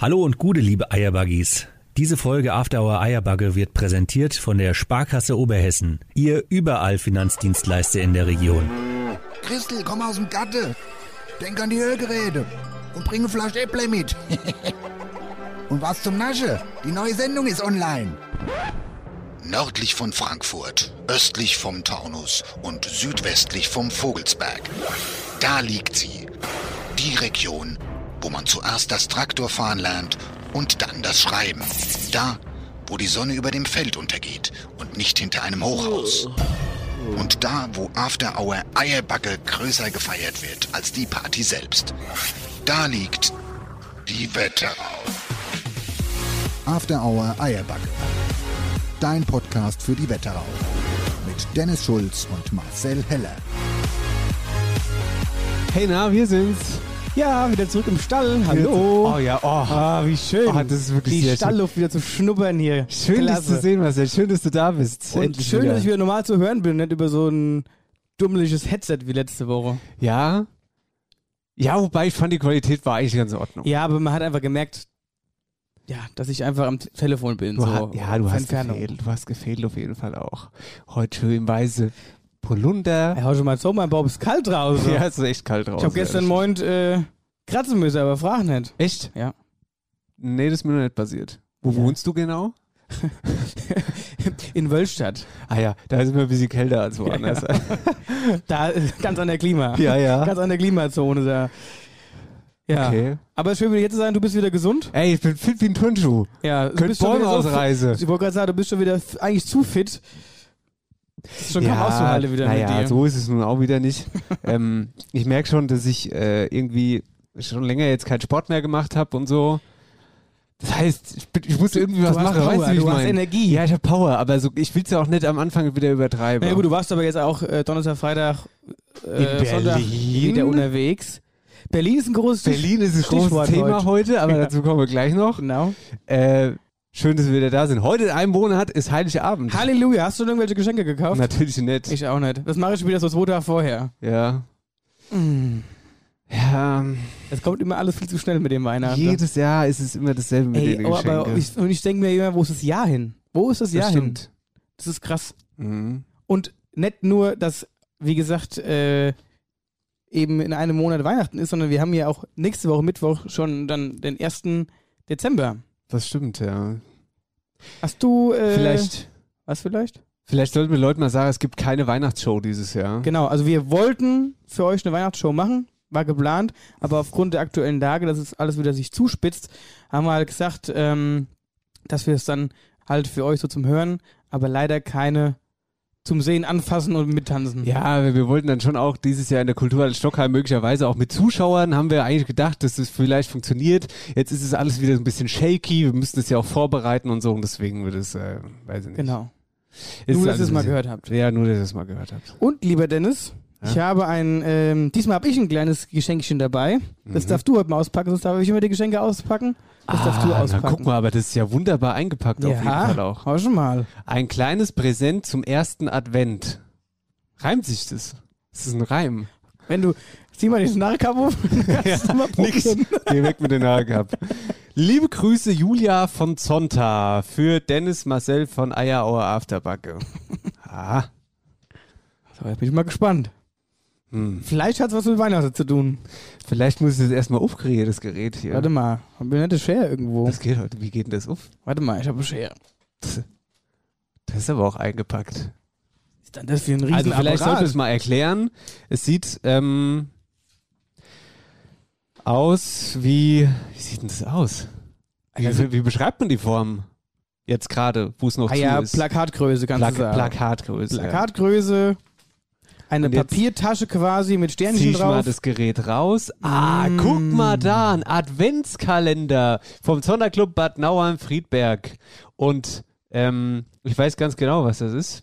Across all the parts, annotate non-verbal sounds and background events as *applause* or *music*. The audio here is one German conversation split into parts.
Hallo und gute liebe Eierbuggies. Diese Folge After Hour Eierbagge wird präsentiert von der Sparkasse Oberhessen, Ihr überall Finanzdienstleister in der Region. Christel, komm aus dem Gatte. Denk an die Hörgeräte und bring eine Flasche Äpple mit. *laughs* und was zum Nasche? Die neue Sendung ist online. Nördlich von Frankfurt, östlich vom Taunus und südwestlich vom Vogelsberg. Da liegt sie. Die Region, wo man zuerst das Traktorfahren lernt und dann das Schreiben. Da, wo die Sonne über dem Feld untergeht und nicht hinter einem Hochhaus. Und da, wo After Hour Eierbacke größer gefeiert wird als die Party selbst. Da liegt die Wetterau. After Hour Eierbacke. Dein Podcast für die Wetterau. Mit Dennis Schulz und Marcel Heller. Hey, na, wir sind's. Ja, wieder zurück im Stall. Hallo. Oh ja, oh. Ah, wie schön. Oh, das ist wirklich Die sehr schön. Stallluft wieder zu schnuppern hier. Schön, dich zu sehen, Marcel. Schön, dass du da bist. Und Endlich schön, wieder. dass ich wieder normal zu hören bin, nicht über so ein dummeliges Headset wie letzte Woche. Ja. Ja, wobei ich fand, die Qualität war eigentlich ganz in Ordnung. Ja, aber man hat einfach gemerkt, ja, dass ich einfach am Telefon bin. Du so ha- ja, du hast gefehlt. Du hast gefehlt auf jeden Fall auch. Heute schön weiße Polunder. Ja, heute mal so, mein Bob ist kalt draußen. Ja, es ist echt kalt draußen. ich habe gestern Morgen äh, kratzen müssen, aber frag nicht. Echt? Ja. Nee, das ist mir noch nicht passiert. Wo Ja. wohnst du genau? *laughs* In Wölstadt. Ah ja, da ist immer ein bisschen kälter als woanders. *laughs* Ja, Da, äh, ganz an der Klima. ja. Ganz an der Klimazone da. Ja. Okay. Aber es ist schön, wieder hier zu sein. Du bist wieder gesund. Ey, ich bin fit wie ein Turnschuh. Ja, du Könnt bist schon Bäume wieder so ausreißen. Ich wollte gerade sagen, du bist schon wieder eigentlich zu fit. Das ist schon kaum auszuhalten wieder naja, mit dir. so ist es nun auch wieder nicht. *laughs* ähm, ich merke schon, dass ich äh, irgendwie schon länger jetzt keinen Sport mehr gemacht habe und so. Das heißt, ich, bin, ich muss irgendwie was hast machen, Power, weißt du, wie ich du hast meine? Energie. Ja, ich habe Power, aber so, ich will es ja auch nicht am Anfang wieder übertreiben. Na ja, gut, du warst aber jetzt auch äh, Donnerstag, Freitag, äh, In Sonntag Berlin? wieder unterwegs. Berlin ist ein großes Berlin ist ein großes Thema heute, aber Ja. dazu kommen wir gleich noch. Genau. Äh, schön, dass wir wieder da sind. Heute in einem Monat ist Heiligabend. Halleluja, hast du irgendwelche Geschenke gekauft? Natürlich nicht. Ich auch nicht. Das mache ich wieder so zwei Tage vorher. ja. Mm. Ja, Es kommt immer alles viel zu schnell mit dem Weihnachten. jedes Jahr ist es immer dasselbe mit Ey, den aber, Geschenken. aber ich, und ich denke mir immer, wo ist das Jahr hin? Wo ist das Jahr das hin? stimmt. Das ist krass. Mhm. Und nicht nur, dass, wie gesagt, äh, eben in einem Monat Weihnachten ist, sondern wir haben ja auch nächste Woche Mittwoch schon dann den 1. Dezember. Das stimmt, ja. Hast du äh, Vielleicht, was vielleicht? vielleicht sollten wir Leuten mal sagen, es gibt keine Weihnachtsshow dieses Jahr. Genau, also wir wollten für euch eine Weihnachtsshow machen, war geplant, aber aufgrund der aktuellen Lage, dass es alles wieder sich zuspitzt, haben wir halt gesagt, ähm, dass wir es dann halt für euch so zum Hören, aber leider keine zum Sehen, Anfassen und Mittanzen. Ja, wir, wir wollten dann schon auch dieses Jahr in der Kulturhalle Stockheim möglicherweise auch mit Zuschauern, haben wir eigentlich gedacht, dass es vielleicht funktioniert. Jetzt ist es alles wieder so ein bisschen shaky, wir müssen es ja auch vorbereiten und so und deswegen wird es, äh, weiß ich nicht. Genau. Ist Nur, dass alles ihr es mal gehört habt. Ja, nur, dass ihr es mal gehört habt. Und lieber Dennis, ich habe ein, ähm, diesmal habe ich ein kleines Geschenkchen dabei. Das Mhm. darfst du heute mal auspacken, sonst darf ich immer die Geschenke auspacken. Das darfst du Ah, auspacken. Na, guck mal, aber das ist ja wunderbar eingepackt auf jeden Fall ja, auch. hau schon mal. Ein kleines Präsent zum ersten Advent. Reimt sich das? Das ist ein Reim. Wenn du, zieh mal die Narrkappe auf, *laughs* kannst du mal Nix. Geh weg mit Haaren gehabt. Liebe Grüße Julia von Zonta für Dennis Marcel von Eierauer Afterbacke. *laughs* Ah. So, jetzt bin ich mal gespannt. Hm. Vielleicht hat es was mit Weihnachten zu tun. Vielleicht muss ich das erstmal aufkriegen, das Gerät hier. Warte mal, haben wir eine Schere irgendwo? Das geht heute. Wie geht denn das auf? Warte mal, ich habe eine Schere. Das ist aber auch eingepackt. Ist dann das für ein riesen Also vielleicht sollte Apparat? es mal erklären. Es sieht ähm, aus wie. Wie sieht denn das aus? Wie, Also- wie beschreibt man die Form? Jetzt gerade, wo es noch Ah zu ja, ist. Plakatgröße kannst Plak du sagen. Plakatgröße. ja. Eine Papiertasche quasi mit Zieh Sternchen ich mal drauf. das Gerät raus. Ah, Mm. guck mal da, ein Adventskalender vom Sonderclub Bad Nauheim-Friedberg. Und ähm, ich weiß ganz genau, was das ist.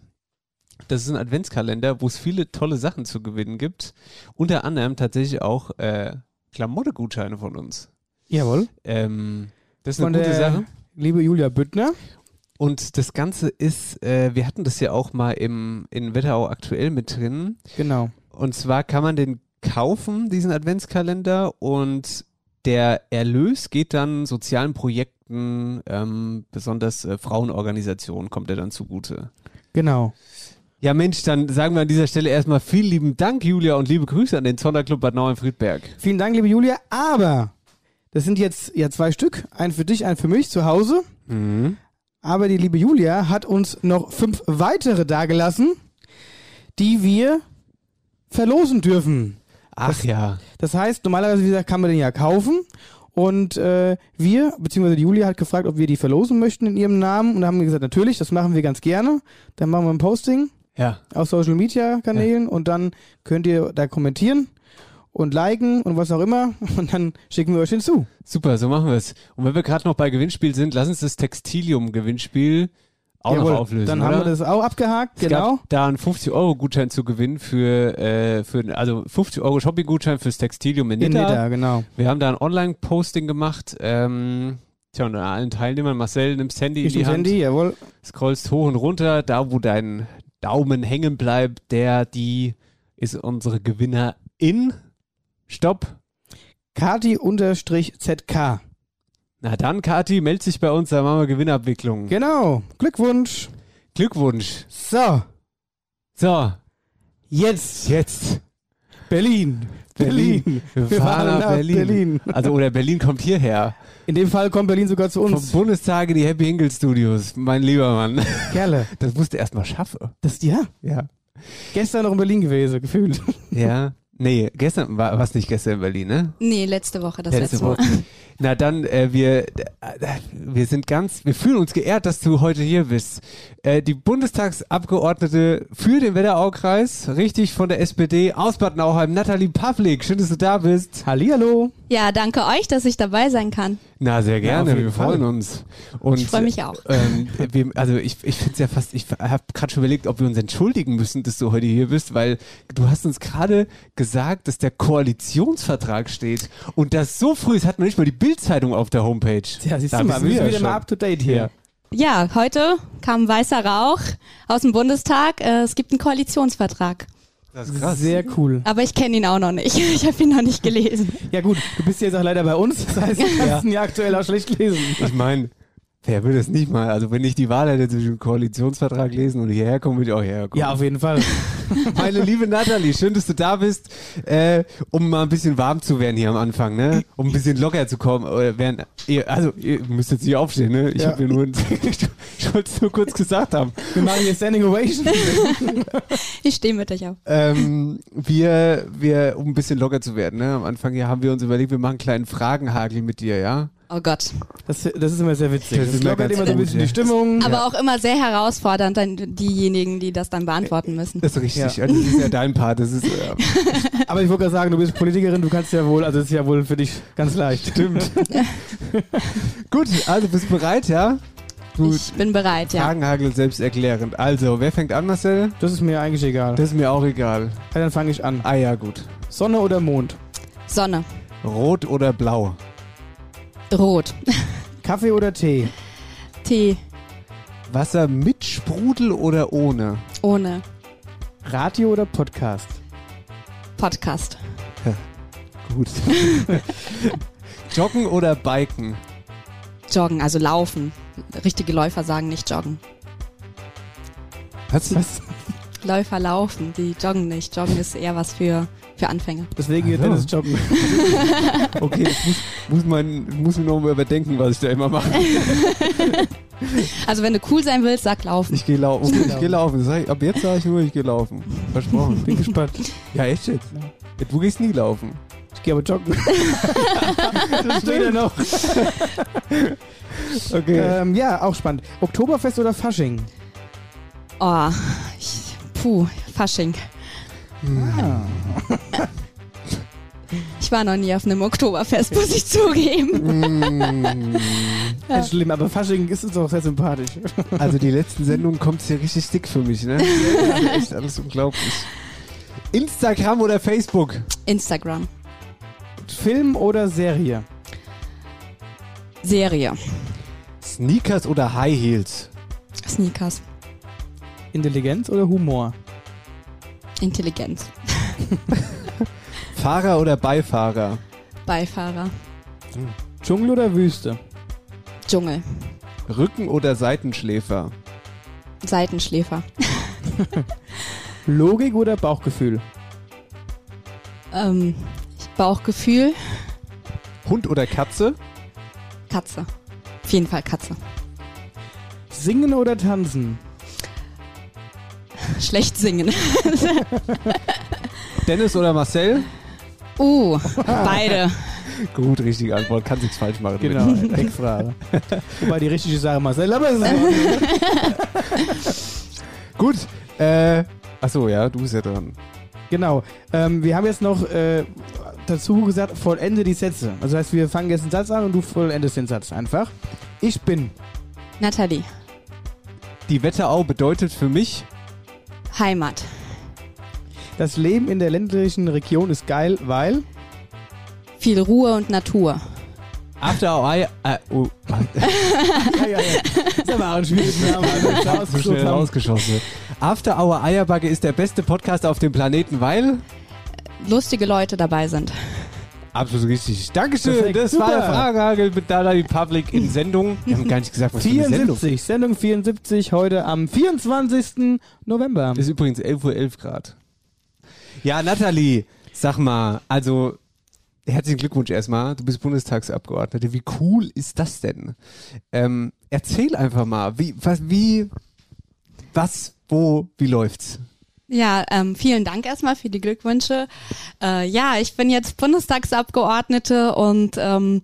Das ist ein Adventskalender, wo es viele tolle Sachen zu gewinnen gibt. Unter anderem tatsächlich auch äh, Klamottegutscheine von uns. Jawohl. Ähm, das ist eine Von gute der Sache. liebe Julia Büttner. Und das Ganze ist, äh, wir hatten das ja auch mal im, in Wetterau aktuell mit drin. Genau. Und zwar kann man den kaufen, diesen Adventskalender, und der Erlös geht dann sozialen Projekten, ähm, besonders äh, Frauenorganisationen, kommt er dann zugute. Genau. Ja, Mensch, dann sagen wir an dieser Stelle erstmal vielen lieben Dank, Julia, und liebe Grüße an den Sonderclub Bad Nauheim-Friedberg. Vielen Dank, liebe Julia. Aber das sind jetzt ja zwei Stück. Ein für dich, ein für mich zu Hause. Mhm. Aber die liebe Julia hat uns noch fünf weitere dagelassen, die wir verlosen dürfen. Ach ja. Das heißt, normalerweise, wie gesagt, kann man den ja kaufen. Und äh, wir, beziehungsweise die Julia hat gefragt, ob wir die verlosen möchten in ihrem Namen. Und da haben wir gesagt, natürlich, das machen wir ganz gerne. Dann machen wir ein Posting Ja. auf Social Media Kanälen und dann könnt ihr da kommentieren und liken und was auch immer. *laughs* Und dann schicken wir euch den zu. Super, so machen wir es. Und wenn wir gerade noch bei Gewinnspiel sind, lass uns das Textilium-Gewinnspiel auch Jawohl, noch auflösen. Dann oder? haben wir das auch abgehakt, Es genau. da einen 50-Euro-Gutschein zu gewinnen für, äh, für also 50-Euro Shopping-Gutschein fürs Textilium in In Nidda. Nidda, genau. Wir haben da ein Online-Posting gemacht. Ähm, tja, und an allen Teilnehmern, Marcel, nimmst Handy Hier in die Hand, Handy, jawohl. scrollst hoch und runter, da wo dein Daumen hängen bleibt, der, die ist unsere Gewinnerin. Stopp. Kati-ZK. Na dann, Kati, meld dich bei uns, da machen wir Gewinnabwicklung. Genau. Glückwunsch. Glückwunsch. So, So, jetzt jetzt. Berlin. Berlin. Wir, Wir fahren fahren nach nach Berlin. Berlin. Also, oder Berlin kommt hierher. In dem Fall kommt Berlin sogar zu Vom uns. Bundestag in die Happy Hinkel Studios, mein lieber Mann. Kerle. Das musst du erstmal schaffen. Das, ja, Ja. gestern noch in Berlin gewesen, gefühlt. Ja. Nee, gestern war was nicht gestern in Berlin, ne? Nee, letzte Woche, das letzte, Mal. Na dann, äh, wir, äh, wir sind ganz, wir fühlen uns geehrt, dass du heute hier bist. Äh, die Bundestagsabgeordnete für den Wetteraukreis, richtig von der SPD aus Bad Nauheim, Nathalie Pavlik. Schön, dass du da bist. Hallihallo. Ja, danke euch, dass ich dabei sein kann. Na, sehr Ja, gerne, jeden wir Fall. freuen uns. Und, Ich freu mich auch. Ähm, wir, also ich, ich finde es ja fast, ich habe gerade schon überlegt, ob wir uns entschuldigen müssen, dass du heute hier bist, weil du hast uns gerade gesagt, dass der Koalitionsvertrag steht und das so früh ist, hat man nicht mal die Bildzeitung auf der Homepage. Ja, siehst Da du mal, wir sind ja wieder mal up to date hier. Ja, heute kam weißer Rauch aus dem Bundestag. Äh, es gibt einen Koalitionsvertrag. Das ist krass. Sehr cool. Aber ich kenne ihn auch noch nicht. *laughs* Ich habe ihn noch nicht gelesen. Ja gut, du bist jetzt auch leider bei uns, das heißt, du *laughs* kannst ihn ja aktuell auch schlecht lesen. Ich meine, wer will das nicht mal? Also wenn ich die Wahl hätte zwischen dem Koalitionsvertrag lesen und hierher kommen, würde ich auch hierher kommen. Ja, auf jeden Fall. *laughs* Meine liebe Nathalie, schön, dass du da bist, äh, um mal ein bisschen warm zu werden hier am Anfang, ne? Um ein bisschen locker zu kommen. Oder während, ihr, also, ihr müsst jetzt nicht aufstehen, ne? Ich Ja. habe mir nur, *laughs* ich wollte es nur kurz gesagt haben. Wir machen hier Standing Ovation. *laughs* Ich stehe mit euch auf. Ähm, wir, wir, um ein bisschen locker zu werden, ne? Am Anfang hier haben wir uns überlegt, wir machen einen kleinen Fragenhagel mit dir, ja? Oh Gott. Das, das ist immer sehr witzig. Das Das, ist immer lockert ganz immer so ein bisschen ja. die Stimmung. Aber auch immer sehr herausfordernd, dann diejenigen, die das dann beantworten müssen. Das ist richtig. Ja. Ja. Das ist ja dein Part. Das ist, äh, *laughs* Aber ich wollte gerade sagen, du bist Politikerin, du kannst ja wohl, also das ist ja wohl für dich ganz leicht. Stimmt. *laughs* gut, also bist du bereit, ja? Gut. Ich bin bereit, ja. Fragenhagel selbsterklärend. Also, wer fängt an, Marcel? Das ist mir eigentlich egal. Das ist mir auch egal. Ja, dann fange ich an. Ah ja, gut. Sonne oder Mond? Sonne. Rot oder blau? Rot. Kaffee oder Tee? Tee. Wasser mit Sprudel oder ohne? Ohne. Radio oder Podcast? Podcast. Gut. *laughs* Joggen oder Biken? Joggen, also laufen. Richtige Läufer sagen nicht joggen. Was? Was? Läufer laufen, die joggen nicht. Joggen ist eher was für, für Anfänger. Deswegen so. Dennis joggen. *laughs* Okay, das muss, muss, man, muss mir noch mal überdenken, was ich da immer mache. Also wenn du cool sein willst, sag laufen. Ich gehe laufen. Okay, ich gehe laufen. Sag ich, ab jetzt sage ich nur, ich gehe laufen. Versprochen. Bin gespannt. Ja, echt jetzt? Du gehst nie laufen. Ich gehe aber joggen. *laughs* das steht ja noch. Okay. Ähm, ja, auch spannend. Oktoberfest oder Fasching? Oh, ich, puh, Fasching. Ah. Ich war noch nie auf einem Oktoberfest, muss ich zugeben. Ja. Schlimm, aber Fasching ist uns auch sehr sympathisch. Also die letzten Sendungen kommt es ja richtig dick für mich, ne? Das ist echt alles unglaublich. Instagram oder Facebook? Instagram. Film oder Serie? Serie. Sneakers oder High Heels? Sneakers. Intelligenz oder Humor? Intelligenz. *laughs* Fahrer oder Beifahrer? Beifahrer. Dschungel oder Wüste? Dschungel. Rücken- oder Seitenschläfer? Seitenschläfer. *laughs* Logik oder Bauchgefühl? Ähm, Bauchgefühl. Hund oder Katze? Katze. Auf jeden Fall Katze. Singen oder tanzen? Schlecht singen. *laughs* Dennis oder Marcel? Uh, beide. *laughs* Gut, richtige Antwort. Kann nichts falsch machen. Genau, Deckfrage. *laughs* Wobei die richtige Sache Marcel, aber es ist Gut. Äh, achso, ja, du bist ja dran. Genau. Ähm, wir haben jetzt noch äh, dazu gesagt, vollende die Sätze. Also das heißt, wir fangen jetzt einen Satz an und du vollendest den Satz einfach. Ich bin. Nathalie. Die Wetterau bedeutet für mich Heimat. Das Leben in der ländlichen Region ist geil, weil. Viel Ruhe und Natur. After Hour. Äh, oh, *laughs* Ja, ja, ja. Ist aber auch ein schwieriger Name. Also, ist so schnell rausgeschossen. After Hour Eierbagge ist der beste Podcast auf dem Planeten, weil. Lustige Leute dabei sind. Absolut richtig. Dankeschön. Perfekt, das war der super. Fragehagel mit Dada Public in Sendung. Wir haben gar nicht gesagt, was für eine Sendung. 74, Sendung 74, heute am 24. November. Ist übrigens 11.11 Uhr 11 Grad. Ja, Nathalie, sag mal, also herzlichen Glückwunsch erstmal. Du bist Bundestagsabgeordnete. Wie cool ist das denn? Ähm, erzähl einfach mal, wie, was, wie, was, wo, wie läuft's? Ja, ähm, vielen Dank erstmal für die Glückwünsche. Äh, ja, ich bin jetzt Bundestagsabgeordnete und ähm,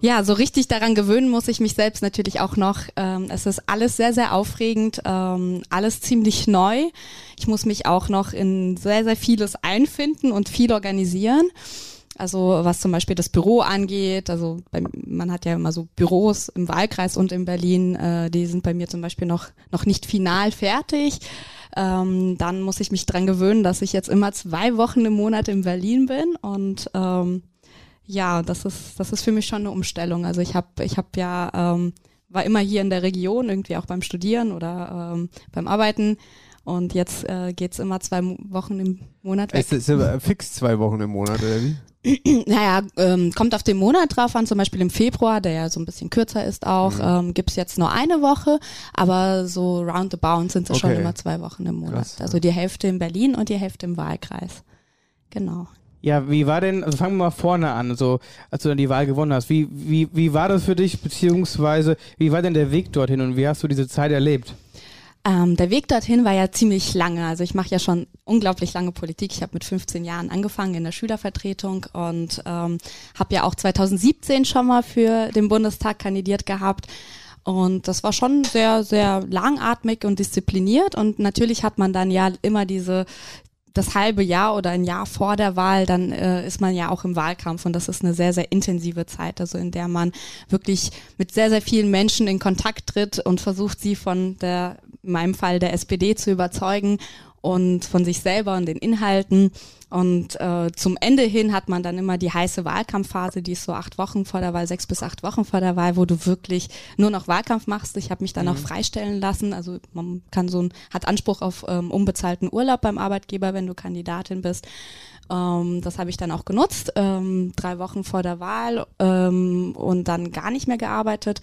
ja, so richtig daran gewöhnen muss ich mich selbst natürlich auch noch. Ähm, es ist alles sehr, sehr aufregend, ähm, alles ziemlich neu. Ich muss mich auch noch in sehr, sehr vieles einfinden und viel organisieren. Also was zum Beispiel das Büro angeht, also bei, man hat ja immer so Büros im Wahlkreis und in Berlin, äh, die sind bei mir zum Beispiel noch, noch nicht final fertig. Ähm, dann muss ich mich dran gewöhnen, dass ich jetzt immer zwei Wochen im Monat in Berlin bin und ähm, ja, das ist das ist für mich schon eine Umstellung. Also ich habe ich habe ja ähm, war immer hier in der Region irgendwie auch beim Studieren oder ähm, beim Arbeiten und jetzt äh, geht's immer zwei Mo Wochen im Monat weg. Es ist fix zwei Wochen im Monat, oder wie? *clears throat* Naja, ähm, kommt auf den Monat drauf an, zum Beispiel im Februar, der ja so ein bisschen kürzer ist auch, Mhm. ähm, gibt's jetzt nur eine Woche, aber so roundabout sind es schon Okay. immer zwei Wochen im Monat. Krass. Also die Hälfte in Berlin und die Hälfte im Wahlkreis. Genau. Ja, wie war denn, also fangen wir mal vorne an, also als du dann die Wahl gewonnen hast, wie, wie, wie war das für dich, beziehungsweise wie war denn der Weg dorthin und wie hast du diese Zeit erlebt? Ähm, der Weg dorthin war ja ziemlich lange. Also ich mache ja schon unglaublich lange Politik. Ich habe mit 15 Jahren angefangen in der Schülervertretung und ähm, habe ja auch 2017 schon mal für den Bundestag kandidiert gehabt. Und das war schon sehr, sehr langatmig und diszipliniert. Und natürlich hat man dann ja immer diese das halbe Jahr oder ein Jahr vor der Wahl, dann äh, ist man ja auch im Wahlkampf und das ist eine sehr, sehr intensive Zeit, also in der man wirklich mit sehr, sehr vielen Menschen in Kontakt tritt und versucht, sie von der, in meinem Fall der SPD zu überzeugen und von sich selber und den Inhalten. Und äh, zum Ende hin hat man dann immer die heiße Wahlkampfphase, die ist so acht Wochen vor der Wahl, sechs bis acht Wochen vor der Wahl, wo du wirklich nur noch Wahlkampf machst. Ich habe mich dann auch freistellen lassen. Also man kann so ein, hat Anspruch auf ähm, unbezahlten Urlaub beim Arbeitgeber, wenn du Kandidatin bist. Ähm, das habe ich dann auch genutzt, ähm, drei Wochen vor der Wahl ähm, und dann gar nicht mehr gearbeitet.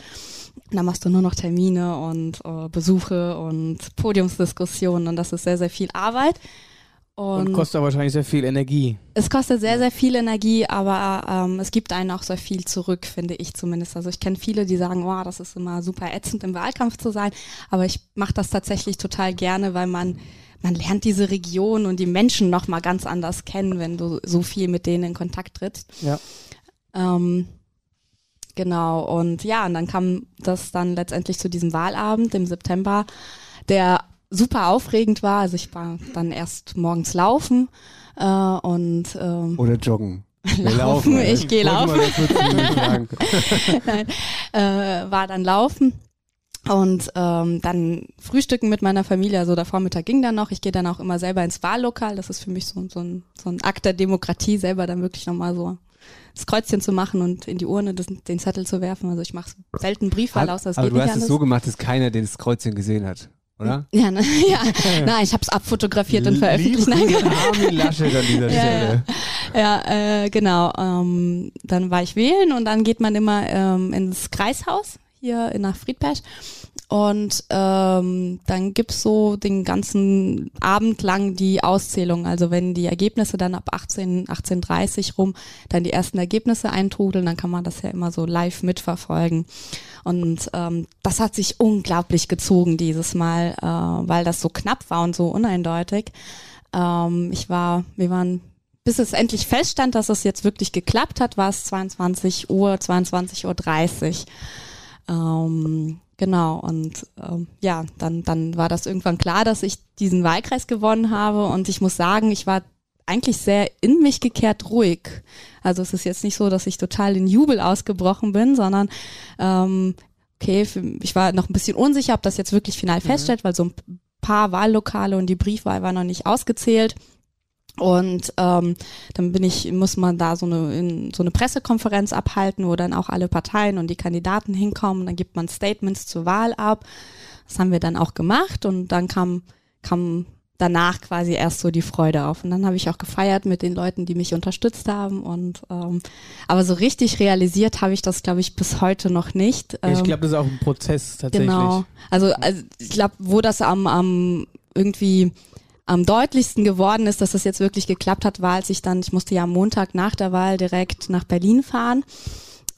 Dann machst du nur noch Termine und äh, Besuche und Podiumsdiskussionen und das ist sehr, sehr viel Arbeit. Und, Und, kostet wahrscheinlich sehr viel Energie. es kostet sehr, sehr viel Energie, aber ähm, es gibt einen auch sehr viel zurück, finde ich zumindest. Also ich kenne viele, die sagen, wow, das ist immer super ätzend im Wahlkampf zu sein, aber ich mache das tatsächlich total gerne, weil man man lernt diese Region und die Menschen noch mal ganz anders kennen, wenn du so viel mit denen in Kontakt trittst. Ja. Ähm, genau, und ja, und dann kam das dann letztendlich zu diesem Wahlabend im September, der super aufregend war. Also ich war dann erst morgens laufen äh, und ähm, Oder joggen? *laughs* Wir laufen. Ich gehe laufen. *laughs* Nein, äh, war dann laufen und ähm, dann frühstücken mit meiner Familie. Also der Vormittag ging dann noch. Ich gehe dann auch immer selber ins Wahllokal. Das ist für mich so, so, ein, so ein Akt der Demokratie, selber dann wirklich nochmal so das Kreuzchen zu machen und in die Urne das, den Zettel zu werfen. Also ich mache selten Briefwahl aus, das Aber geht du hast es so gemacht, dass keiner das Kreuzchen gesehen hat, oder? *laughs* ja, ne, *laughs* ja. *laughs* Nein, ich habe es abfotografiert und veröffentlicht. Nein, Liebe Armin Laschet an dieser Ja, Stelle. Ja, äh, genau. Ähm, dann war ich wählen und dann geht man immer ähm, ins Kreishaus hier nach Friedberg. Und ähm, dann gibt's so den ganzen Abend lang die Auszählung. Also wenn die Ergebnisse dann ab 18, 18.30 rum dann die ersten Ergebnisse eintrudeln, dann kann man das ja immer so live mitverfolgen. Und ähm, das hat sich unglaublich gezogen dieses Mal, äh, weil das so knapp war und so uneindeutig. Ähm, ich war, wir waren bis es endlich feststand, dass es jetzt wirklich geklappt hat, war es 22 Uhr, 22.30 Uhr. Ähm, genau, und ähm, ja, dann, dann war das irgendwann klar, dass ich diesen Wahlkreis gewonnen habe und ich muss sagen, ich war eigentlich sehr in mich gekehrt ruhig. Also es ist jetzt nicht so, dass ich total in Jubel ausgebrochen bin, sondern ähm, okay, ich war noch ein bisschen unsicher, ob das jetzt wirklich final mhm. feststellt, weil so ein paar Wahllokale und die Briefwahl war noch nicht ausgezählt. Und ähm, dann bin ich, muss man da so eine, in, so eine Pressekonferenz abhalten, wo dann auch alle Parteien und die Kandidaten hinkommen. Dann gibt man Statements zur Wahl ab. Das haben wir dann auch gemacht und dann kam, kam danach quasi erst so die Freude auf. Und dann habe ich auch gefeiert mit den Leuten, die mich unterstützt haben. Und ähm, aber so richtig realisiert habe ich das, glaube ich, bis heute noch nicht. Ähm, ich glaube, das ist auch ein Prozess tatsächlich. Genau. Also, also ich glaube, wo das am, am irgendwie am deutlichsten geworden ist, dass das jetzt wirklich geklappt hat, war, als ich dann, ich musste ja am Montag nach der Wahl direkt nach Berlin fahren.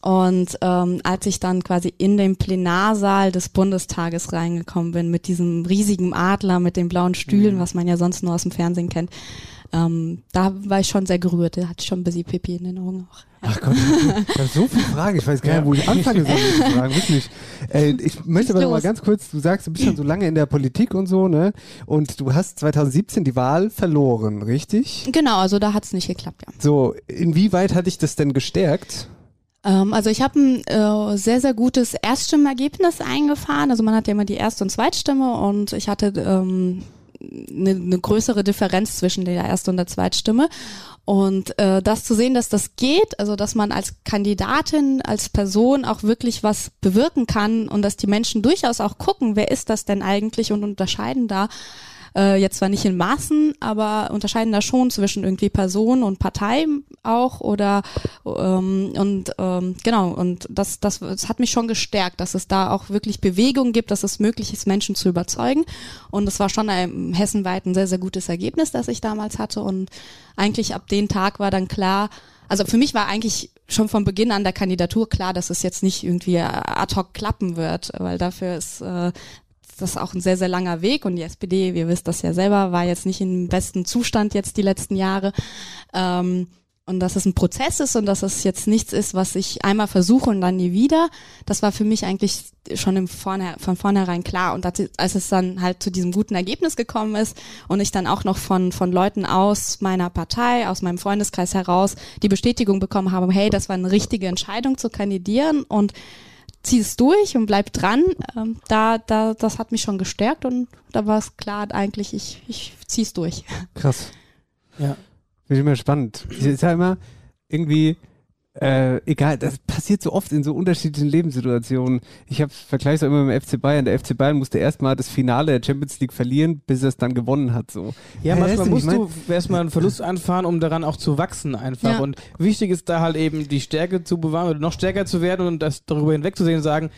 Und ähm, als ich dann quasi in den Plenarsaal des Bundestages reingekommen bin, mit diesem riesigen Adler, mit den blauen Stühlen, mhm. was man ja sonst nur aus dem Fernsehen kennt, ähm, da war ich schon sehr gerührt. Da hatte ich schon ein bisschen Pipi in den Augen auch. Ach Gott, ich habe so viele Fragen. Ich weiß gar nicht, wo ich anfange so zu fragen. Wirklich. Äh, ich möchte aber noch mal ganz kurz, du sagst, du bist schon so lange in der Politik und so, ne? Und du hast 2017 die Wahl verloren, richtig? Genau, also da hat es nicht geklappt, ja. So, inwieweit hat dich das denn gestärkt? Ähm, also ich habe ein äh, sehr, sehr gutes Erststimmergebnis eingefahren. Also man hat ja immer die Erst- und Zweitstimme und ich hatte ähm, eine, eine größere Differenz zwischen der Erst- und der Zweitstimme. Und äh, das zu sehen, dass das geht, also dass man als Kandidatin, als Person auch wirklich was bewirken kann und dass die Menschen durchaus auch gucken, wer ist das denn eigentlich und unterscheiden da äh, jetzt zwar nicht in Maßen, aber unterscheiden da schon zwischen irgendwie Person und Partei auch oder ähm, und ähm, genau und das, das das hat mich schon gestärkt, dass es da auch wirklich Bewegung gibt, dass es möglich ist, Menschen zu überzeugen. Und es war schon ein hessenweit ein sehr sehr gutes Ergebnis, das ich damals hatte. Und eigentlich ab dem Tag war dann klar, also für mich war eigentlich schon von Beginn an der Kandidatur klar, dass es jetzt nicht irgendwie ad hoc klappen wird, weil dafür ist äh, das ist auch ein sehr, sehr langer Weg und die SPD, wir wissen das ja selber, war jetzt nicht im besten Zustand jetzt die letzten Jahre. Ähm, und dass es ein Prozess ist und dass es jetzt nichts ist, was ich einmal versuche und dann nie wieder, das war für mich eigentlich schon im Vorne, von vornherein klar. Und als es dann halt zu diesem guten Ergebnis gekommen ist und ich dann auch noch von, von Leuten aus meiner Partei, aus meinem Freundeskreis heraus die Bestätigung bekommen habe, hey, das war eine richtige Entscheidung zu kandidieren und zieh es durch und bleib dran. Ähm, da, da, das hat mich schon gestärkt und da war es klar, eigentlich, ich, ich zieh's durch. Krass. Ja. Finde ich immer spannend. Ich sag immer, irgendwie, äh, egal, das passiert so oft in so unterschiedlichen Lebenssituationen. Ich habe vergleiche es immer mit dem FC Bayern. Der FC Bayern musste erstmal das Finale der Champions League verlieren, bis er es dann gewonnen hat. So. Ja, manchmal musst du erstmal einen Verlust einfahren, um daran auch zu wachsen einfach. Ja. Und wichtig ist da halt eben die Stärke zu bewahren oder noch stärker zu werden und das darüber hinwegzusehen und sagen,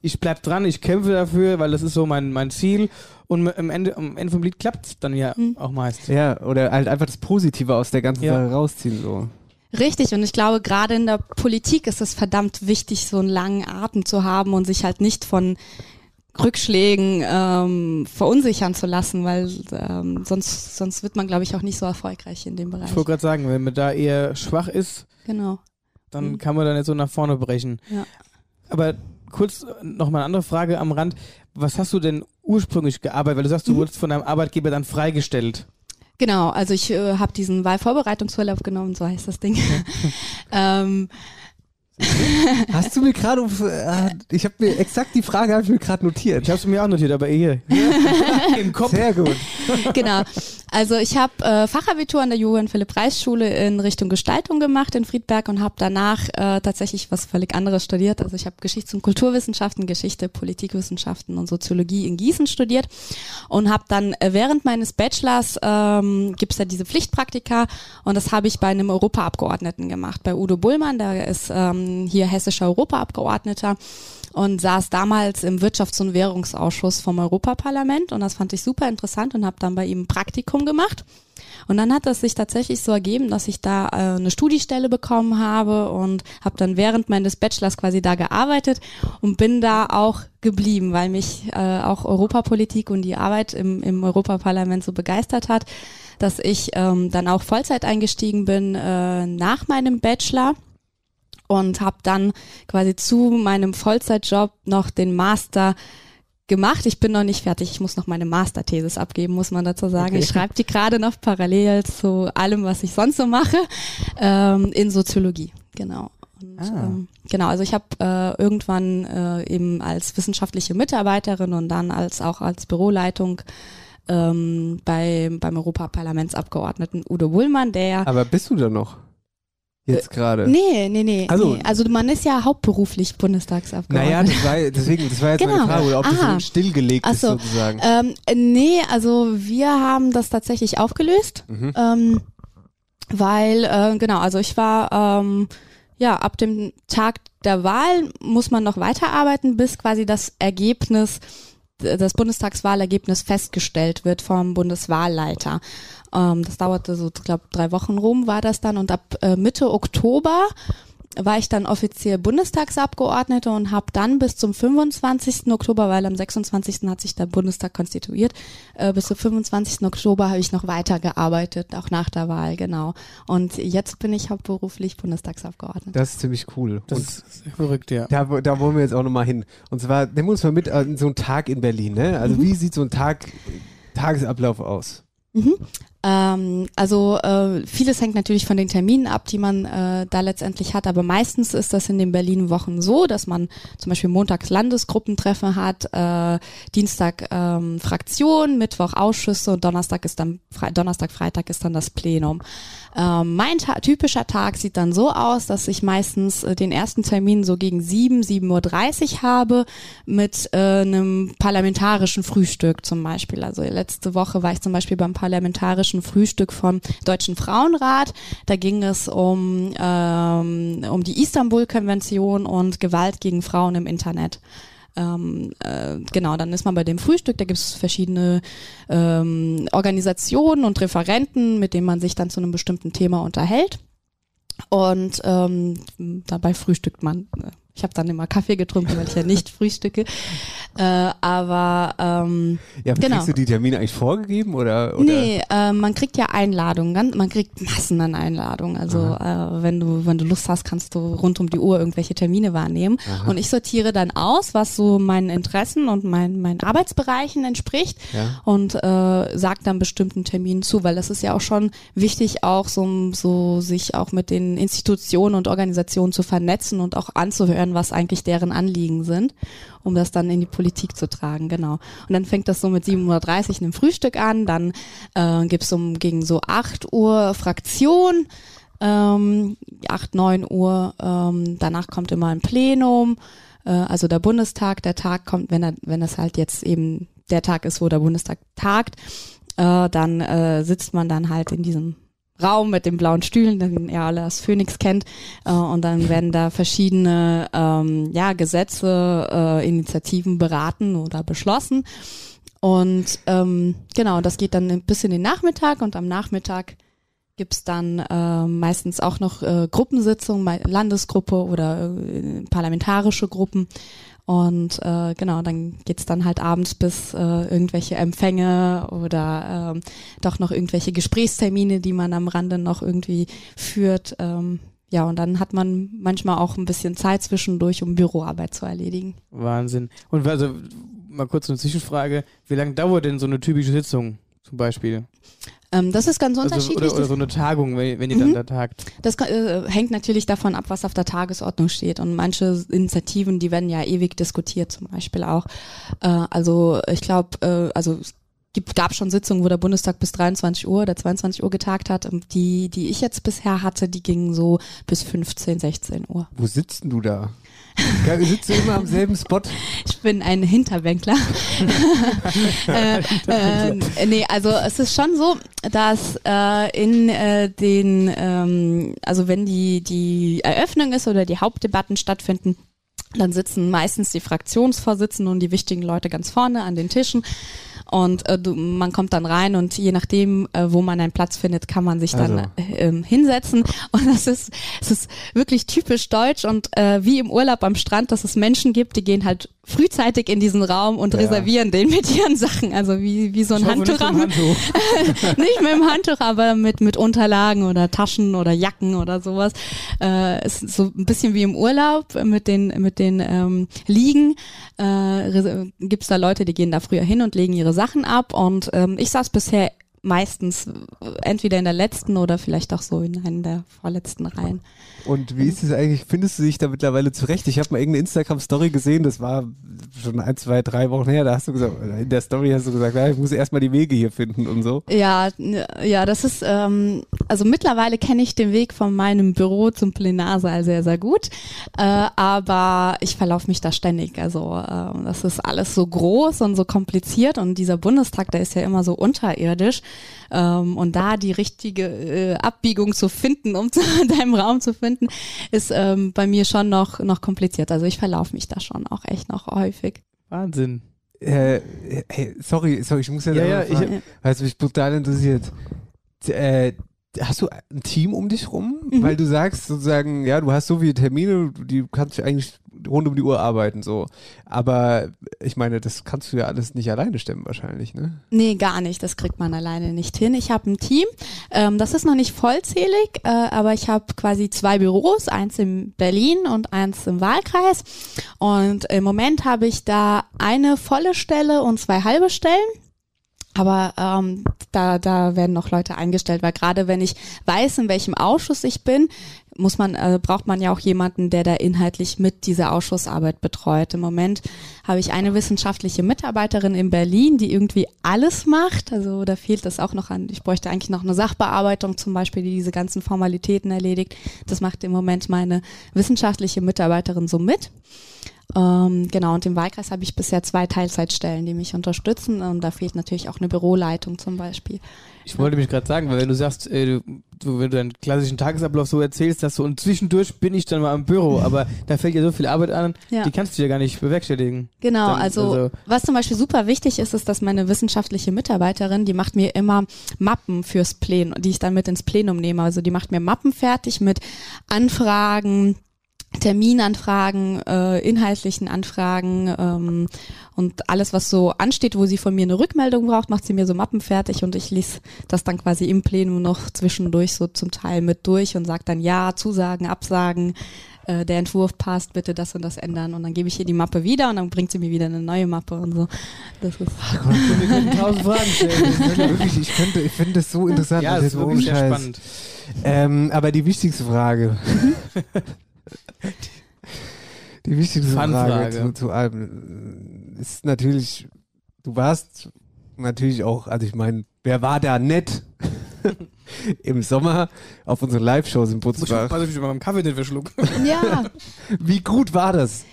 ich bleib dran, ich kämpfe dafür, weil das ist so mein, mein Ziel. Und am Ende, am Ende vom Lied klappt es dann ja mhm. auch meist. Ja, oder halt einfach das Positive aus der ganzen ja. Sache rausziehen. So. Richtig, und ich glaube, gerade in der Politik ist es verdammt wichtig, so einen langen Atem zu haben und sich halt nicht von Rückschlägen ähm, verunsichern zu lassen, weil ähm, sonst, sonst wird man, glaube ich, auch nicht so erfolgreich in dem Bereich. Ich wollte gerade sagen, wenn man da eher schwach ist, genau. dann mhm. kann man da nicht so nach vorne brechen. Ja. Aber kurz noch mal eine andere Frage am Rand. Was hast du denn ursprünglich gearbeitet? Weil du sagst, du mhm. wurdest von deinem Arbeitgeber dann freigestellt. Genau, also ich äh, habe diesen Wahlvorbereitungsurlaub genommen, so heißt das Ding. *laughs* ähm, Hast du mir gerade, äh, ich habe mir exakt die Frage habe ich mir gerade notiert. Ich habe es mir auch notiert, aber hier *laughs* im Kopf. Sehr gut. Genau. Also ich habe äh, Fachabitur an der Johann Philipp Reis Schule in Richtung Gestaltung gemacht in Friedberg und habe danach äh, tatsächlich was völlig anderes studiert. Also ich habe Geschichts- und Kulturwissenschaften, Geschichte, Politikwissenschaften und Soziologie in Gießen studiert und habe dann äh, während meines Bachelors ähm, gibt es ja diese Pflichtpraktika und das habe ich bei einem Europaabgeordneten gemacht, bei Udo Bullmann, der ist ähm, hier hessischer Europaabgeordneter und saß damals im Wirtschafts- und Währungsausschuss vom Europaparlament und das fand ich super interessant und habe dann bei ihm ein Praktikum gemacht. Und dann hat es sich tatsächlich so ergeben, dass ich da äh, eine Studiestelle bekommen habe und habe dann während meines Bachelors quasi da gearbeitet und bin da auch geblieben, weil mich äh, auch Europapolitik und die Arbeit im, im Europaparlament so begeistert hat, dass ich ähm, dann auch Vollzeit eingestiegen bin äh, nach meinem Bachelor und habe dann quasi zu meinem Vollzeitjob noch den Master gemacht. Ich bin noch nicht fertig. Ich muss noch meine Masterthesis abgeben, muss man dazu sagen. Okay. Ich schreibe die gerade noch parallel zu allem, was ich sonst so mache, ähm, in Soziologie. Genau. Und, ah. ähm, genau, also ich habe äh, irgendwann äh, eben als wissenschaftliche Mitarbeiterin und dann als auch als Büroleitung ähm, bei, beim Europaparlamentsabgeordneten Udo Wullmann, der. Aber bist du da noch? Jetzt äh, gerade? Nee, nee, nee, also, nee. Also man ist ja hauptberuflich Bundestagsabgeordneter. Naja, das war, deswegen, das war jetzt genau. meine Frage, oder ob Aha. das stillgelegt so. ist sozusagen. Ähm, nee, also wir haben das tatsächlich aufgelöst, mhm. ähm, weil, äh, genau, also ich war, ähm, ja, ab dem Tag der Wahl muss man noch weiterarbeiten, bis quasi das Ergebnis das Bundestagswahlergebnis festgestellt wird vom Bundeswahlleiter. Ähm, das dauerte so, ich glaube, drei Wochen rum war das dann und ab äh, Mitte Oktober war ich dann offiziell Bundestagsabgeordnete und habe dann bis zum 25. Oktober, weil am 26. hat sich der Bundestag konstituiert, äh, bis zum 25. Oktober habe ich noch weitergearbeitet, auch nach der Wahl, genau. Und jetzt bin ich hauptberuflich Bundestagsabgeordnete. Das ist ziemlich cool. Das und ist verrückt, ja. Da, da wollen wir jetzt auch nochmal hin. Und zwar, nehmen wir uns mal mit äh, in so einen Tag in Berlin, ne? Also mhm. wie sieht so ein Tag, Tagesablauf aus? Mhm. Ähm, also äh, vieles hängt natürlich von den Terminen ab, die man äh, da letztendlich hat, aber meistens ist das in den Berlin-Wochen so, dass man zum Beispiel montags Landesgruppentreffen hat, äh, Dienstag ähm, Fraktion, Mittwoch Ausschüsse und Donnerstag ist dann Fre Donnerstag, Freitag ist dann das Plenum. Ähm, mein ta typischer Tag sieht dann so aus, dass ich meistens äh, den ersten Termin so gegen 7, 7.30 Uhr habe mit äh, einem parlamentarischen Frühstück zum Beispiel. Also letzte Woche war ich zum Beispiel beim parlamentarischen Frühstück vom Deutschen Frauenrat. Da ging es um, ähm, um die Istanbul-Konvention und Gewalt gegen Frauen im Internet. Ähm, äh, genau, dann ist man bei dem Frühstück, da gibt es verschiedene ähm, Organisationen und Referenten, mit denen man sich dann zu einem bestimmten Thema unterhält. Und ähm, dabei frühstückt man. Ich habe dann immer Kaffee getrunken, weil ich ja nicht *laughs* frühstücke. Äh, aber ähm, ja, genau. kriegst du die Termine eigentlich vorgegeben oder? oder? Nee, äh, man kriegt ja Einladungen, man kriegt Massen an Einladungen. Also äh, wenn du wenn du Lust hast, kannst du rund um die Uhr irgendwelche Termine wahrnehmen. Aha. Und ich sortiere dann aus, was so meinen Interessen und mein, meinen Arbeitsbereichen entspricht ja. und äh, sag dann bestimmten Terminen zu, weil das ist ja auch schon wichtig, auch so, so sich auch mit den Institutionen und Organisationen zu vernetzen und auch anzuhören, was eigentlich deren Anliegen sind um das dann in die Politik zu tragen, genau. Und dann fängt das so mit 7.30 Uhr einem Frühstück an, dann äh, gibt es um gegen so 8 Uhr Fraktion, ähm, 8, 9 Uhr, ähm, danach kommt immer ein Plenum, äh, also der Bundestag, der Tag kommt, wenn er, wenn es halt jetzt eben der Tag ist, wo der Bundestag tagt, äh, dann äh, sitzt man dann halt in diesem Raum mit den blauen Stühlen, den ihr alle als Phoenix kennt. Äh, und dann werden da verschiedene ähm, ja, Gesetze, äh, Initiativen beraten oder beschlossen. Und ähm, genau, das geht dann bis in den Nachmittag und am Nachmittag gibt's dann äh, meistens auch noch äh, Gruppensitzungen, Landesgruppe oder äh, parlamentarische Gruppen. Und äh, genau, dann geht's dann halt abends bis äh, irgendwelche Empfänge oder äh, doch noch irgendwelche Gesprächstermine, die man am Rande noch irgendwie führt. Ähm, ja, und dann hat man manchmal auch ein bisschen Zeit zwischendurch, um Büroarbeit zu erledigen. Wahnsinn. Und also mal kurz eine Zwischenfrage, wie lange dauert denn so eine typische Sitzung zum Beispiel? Ähm, das ist ganz unterschiedlich. Also, oder, oder, so eine Tagung, wenn, wenn ihr mhm. dann da tagt. Das äh, hängt natürlich davon ab, was auf der Tagesordnung steht. Und manche Initiativen, die werden ja ewig diskutiert, zum Beispiel auch. Äh, also ich glaube, äh, also gibt, gab schon Sitzungen, wo der Bundestag bis 23 Uhr oder 22 Uhr getagt hat. Und die, die ich jetzt bisher hatte, die gingen so bis 15, 16 Uhr. Wo sitzt du da? Sitzt du immer am selben Spot? *laughs* Ich bin ein Hinterbänkler. *laughs* äh, äh, nee, also es ist schon so, dass äh, in äh, den, ähm, also wenn die, die Eröffnung ist oder die Hauptdebatten stattfinden, dann sitzen meistens die Fraktionsvorsitzenden und die wichtigen Leute ganz vorne an den Tischen. Und äh, du, man kommt dann rein und je nachdem, äh, wo man einen Platz findet, kann man sich dann Also. äh, ähm, hinsetzen. Und das ist, es ist wirklich typisch deutsch und äh, wie im Urlaub am Strand, dass es Menschen gibt, die gehen halt frühzeitig in diesen Raum und Ja. reservieren den mit ihren Sachen. Also wie, wie so ein hoffe, nicht Handtuch. Handtuch. *laughs* nicht mit dem Handtuch, aber mit, mit Unterlagen oder Taschen oder Jacken oder sowas. Äh, ist so ein bisschen wie im Urlaub mit den, mit den ähm, Liegen. Äh, Gibt es da Leute, die gehen da früher hin und legen ihre Sachen ab. Und ähm, ich saß bisher meistens entweder in der letzten oder vielleicht auch so in einer der vorletzten Reihen. Und wie ist es eigentlich? Findest du dich da mittlerweile zurecht? Ich habe mal irgendeine Instagram-Story gesehen, das war schon ein, zwei, drei Wochen her. Da hast du gesagt, in der Story hast du gesagt, ja, ich muss erstmal die Wege hier finden und so. Ja, ja, das ist, ähm, also mittlerweile kenne ich den Weg von meinem Büro zum Plenarsaal sehr, sehr gut. Äh, aber ich verlaufe mich da ständig. Also äh, das ist alles so groß und so kompliziert und dieser Bundestag, der ist ja immer so unterirdisch. Ähm, und da die richtige äh, Abbiegung zu finden, um *laughs* zu deinem Raum zu finden, ist ähm, bei mir schon noch, noch kompliziert. Also ich verlaufe mich da schon auch echt noch häufig. Wahnsinn. Äh, hey, sorry, sorry, ich muss ja, Ja, ja, ich fragen, weißt du, mich brutal interessiert. Äh, hast du ein Team um dich rum? Mhm. Weil du sagst sozusagen, ja, du hast so viele Termine, die kannst du eigentlich rund um die Uhr arbeiten, so. Aber ich meine, das kannst du ja alles nicht alleine stemmen wahrscheinlich, ne? Nee, gar nicht. Das kriegt man alleine nicht hin. Ich habe ein Team. Ähm, das ist noch nicht vollzählig, äh, aber ich habe quasi zwei Büros, eins in Berlin und eins im Wahlkreis. Und im Moment habe ich da eine volle Stelle und zwei halbe Stellen. Aber ähm, da, da werden noch Leute eingestellt, weil gerade wenn ich weiß, in welchem Ausschuss ich bin, muss man, äh, braucht man ja auch jemanden, der da inhaltlich mit dieser Ausschussarbeit betreut. Im Moment habe ich eine wissenschaftliche Mitarbeiterin in Berlin, die irgendwie alles macht. Also da fehlt es auch noch an. Ich bräuchte eigentlich noch eine Sachbearbeitung zum Beispiel, die diese ganzen Formalitäten erledigt. Das macht im Moment meine wissenschaftliche Mitarbeiterin so mit. Ähm, genau, und im Wahlkreis habe ich bisher zwei Teilzeitstellen, die mich unterstützen. Und da fehlt natürlich auch eine Büroleitung zum Beispiel. Ich wollte mich gerade sagen, weil wenn du sagst, äh, du, du, wenn du deinen klassischen Tagesablauf so erzählst, dass du und zwischendurch bin ich dann mal im Büro, *laughs* aber da fällt ja so viel Arbeit an, Ja. die kannst du ja gar nicht bewerkstelligen. Genau, Dann, also, also- was zum Beispiel super wichtig ist, ist, dass meine wissenschaftliche Mitarbeiterin, die macht mir immer Mappen fürs Plenum, die ich dann mit ins Plenum nehme. Also die macht mir Mappen fertig mit Anfragen, Terminanfragen, äh, inhaltlichen Anfragen ähm, und alles, was so ansteht, wo sie von mir eine Rückmeldung braucht, macht sie mir so Mappen fertig und ich lese das dann quasi im Plenum noch zwischendurch so zum Teil mit durch und sage dann ja, Zusagen, Absagen, äh, der Entwurf passt, bitte das und das ändern und dann gebe ich ihr die Mappe wieder und dann bringt sie mir wieder eine neue Mappe und so. Das ist Wir können tausend Fragen stellen. Ich könnte wirklich, ich könnte, ich finde das so interessant. ja, das ist jetzt wirklich sehr spannend. Ähm, aber die wichtigste Frage. *laughs* die wichtigste Frage Fun-Frage. zu, zu allem ist natürlich, du warst natürlich auch, also ich meine, wer war da nett *laughs* im Sommer auf unseren Live-Shows in Muss ich mal beim Kaffee nicht verschluck. ja. Wie gut war das?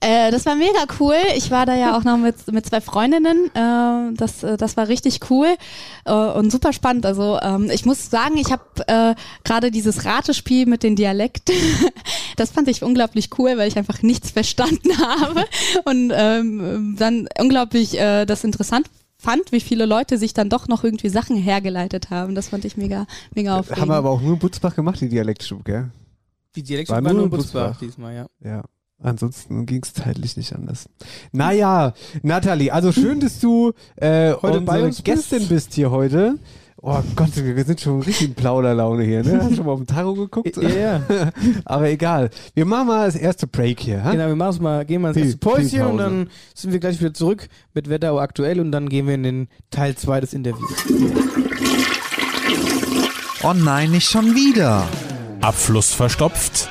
Äh, das war mega cool. Ich war da ja auch noch mit, mit zwei Freundinnen. Äh, das, äh, das war richtig cool äh, und super spannend. Also ähm, ich muss sagen, ich habe äh, gerade dieses Ratespiel mit den Dialekten, *laughs* das fand ich unglaublich cool, weil ich einfach nichts verstanden *laughs* habe und ähm, dann unglaublich äh, das interessant fand, wie viele Leute sich dann doch noch irgendwie Sachen hergeleitet haben. Das fand ich mega, mega aufregend. Haben wir aber auch nur in Butzbach gemacht, die Dialektstube, gell? Die Dialekte War waren nur in Butzbach Butzbach. diesmal, ja. Ja. Ansonsten ging es zeitlich nicht anders. Naja, Nathalie, also schön, dass du äh, Heute bei uns bist. Gästin bist hier heute. Oh Gott, wir sind schon richtig in Plauderlaune hier, ne? Hast du schon mal auf den Tarot geguckt? Ja, ja. *laughs* Aber egal. Wir machen mal das erste Break hier. Ha? Genau, wir machen's mal, gehen mal ins erste Päuschen und dann sind wir gleich wieder zurück mit Wetterau aktuell und dann gehen wir in den Teil 2 des Interviews. Oh nein, nicht schon wieder. Abfluss verstopft?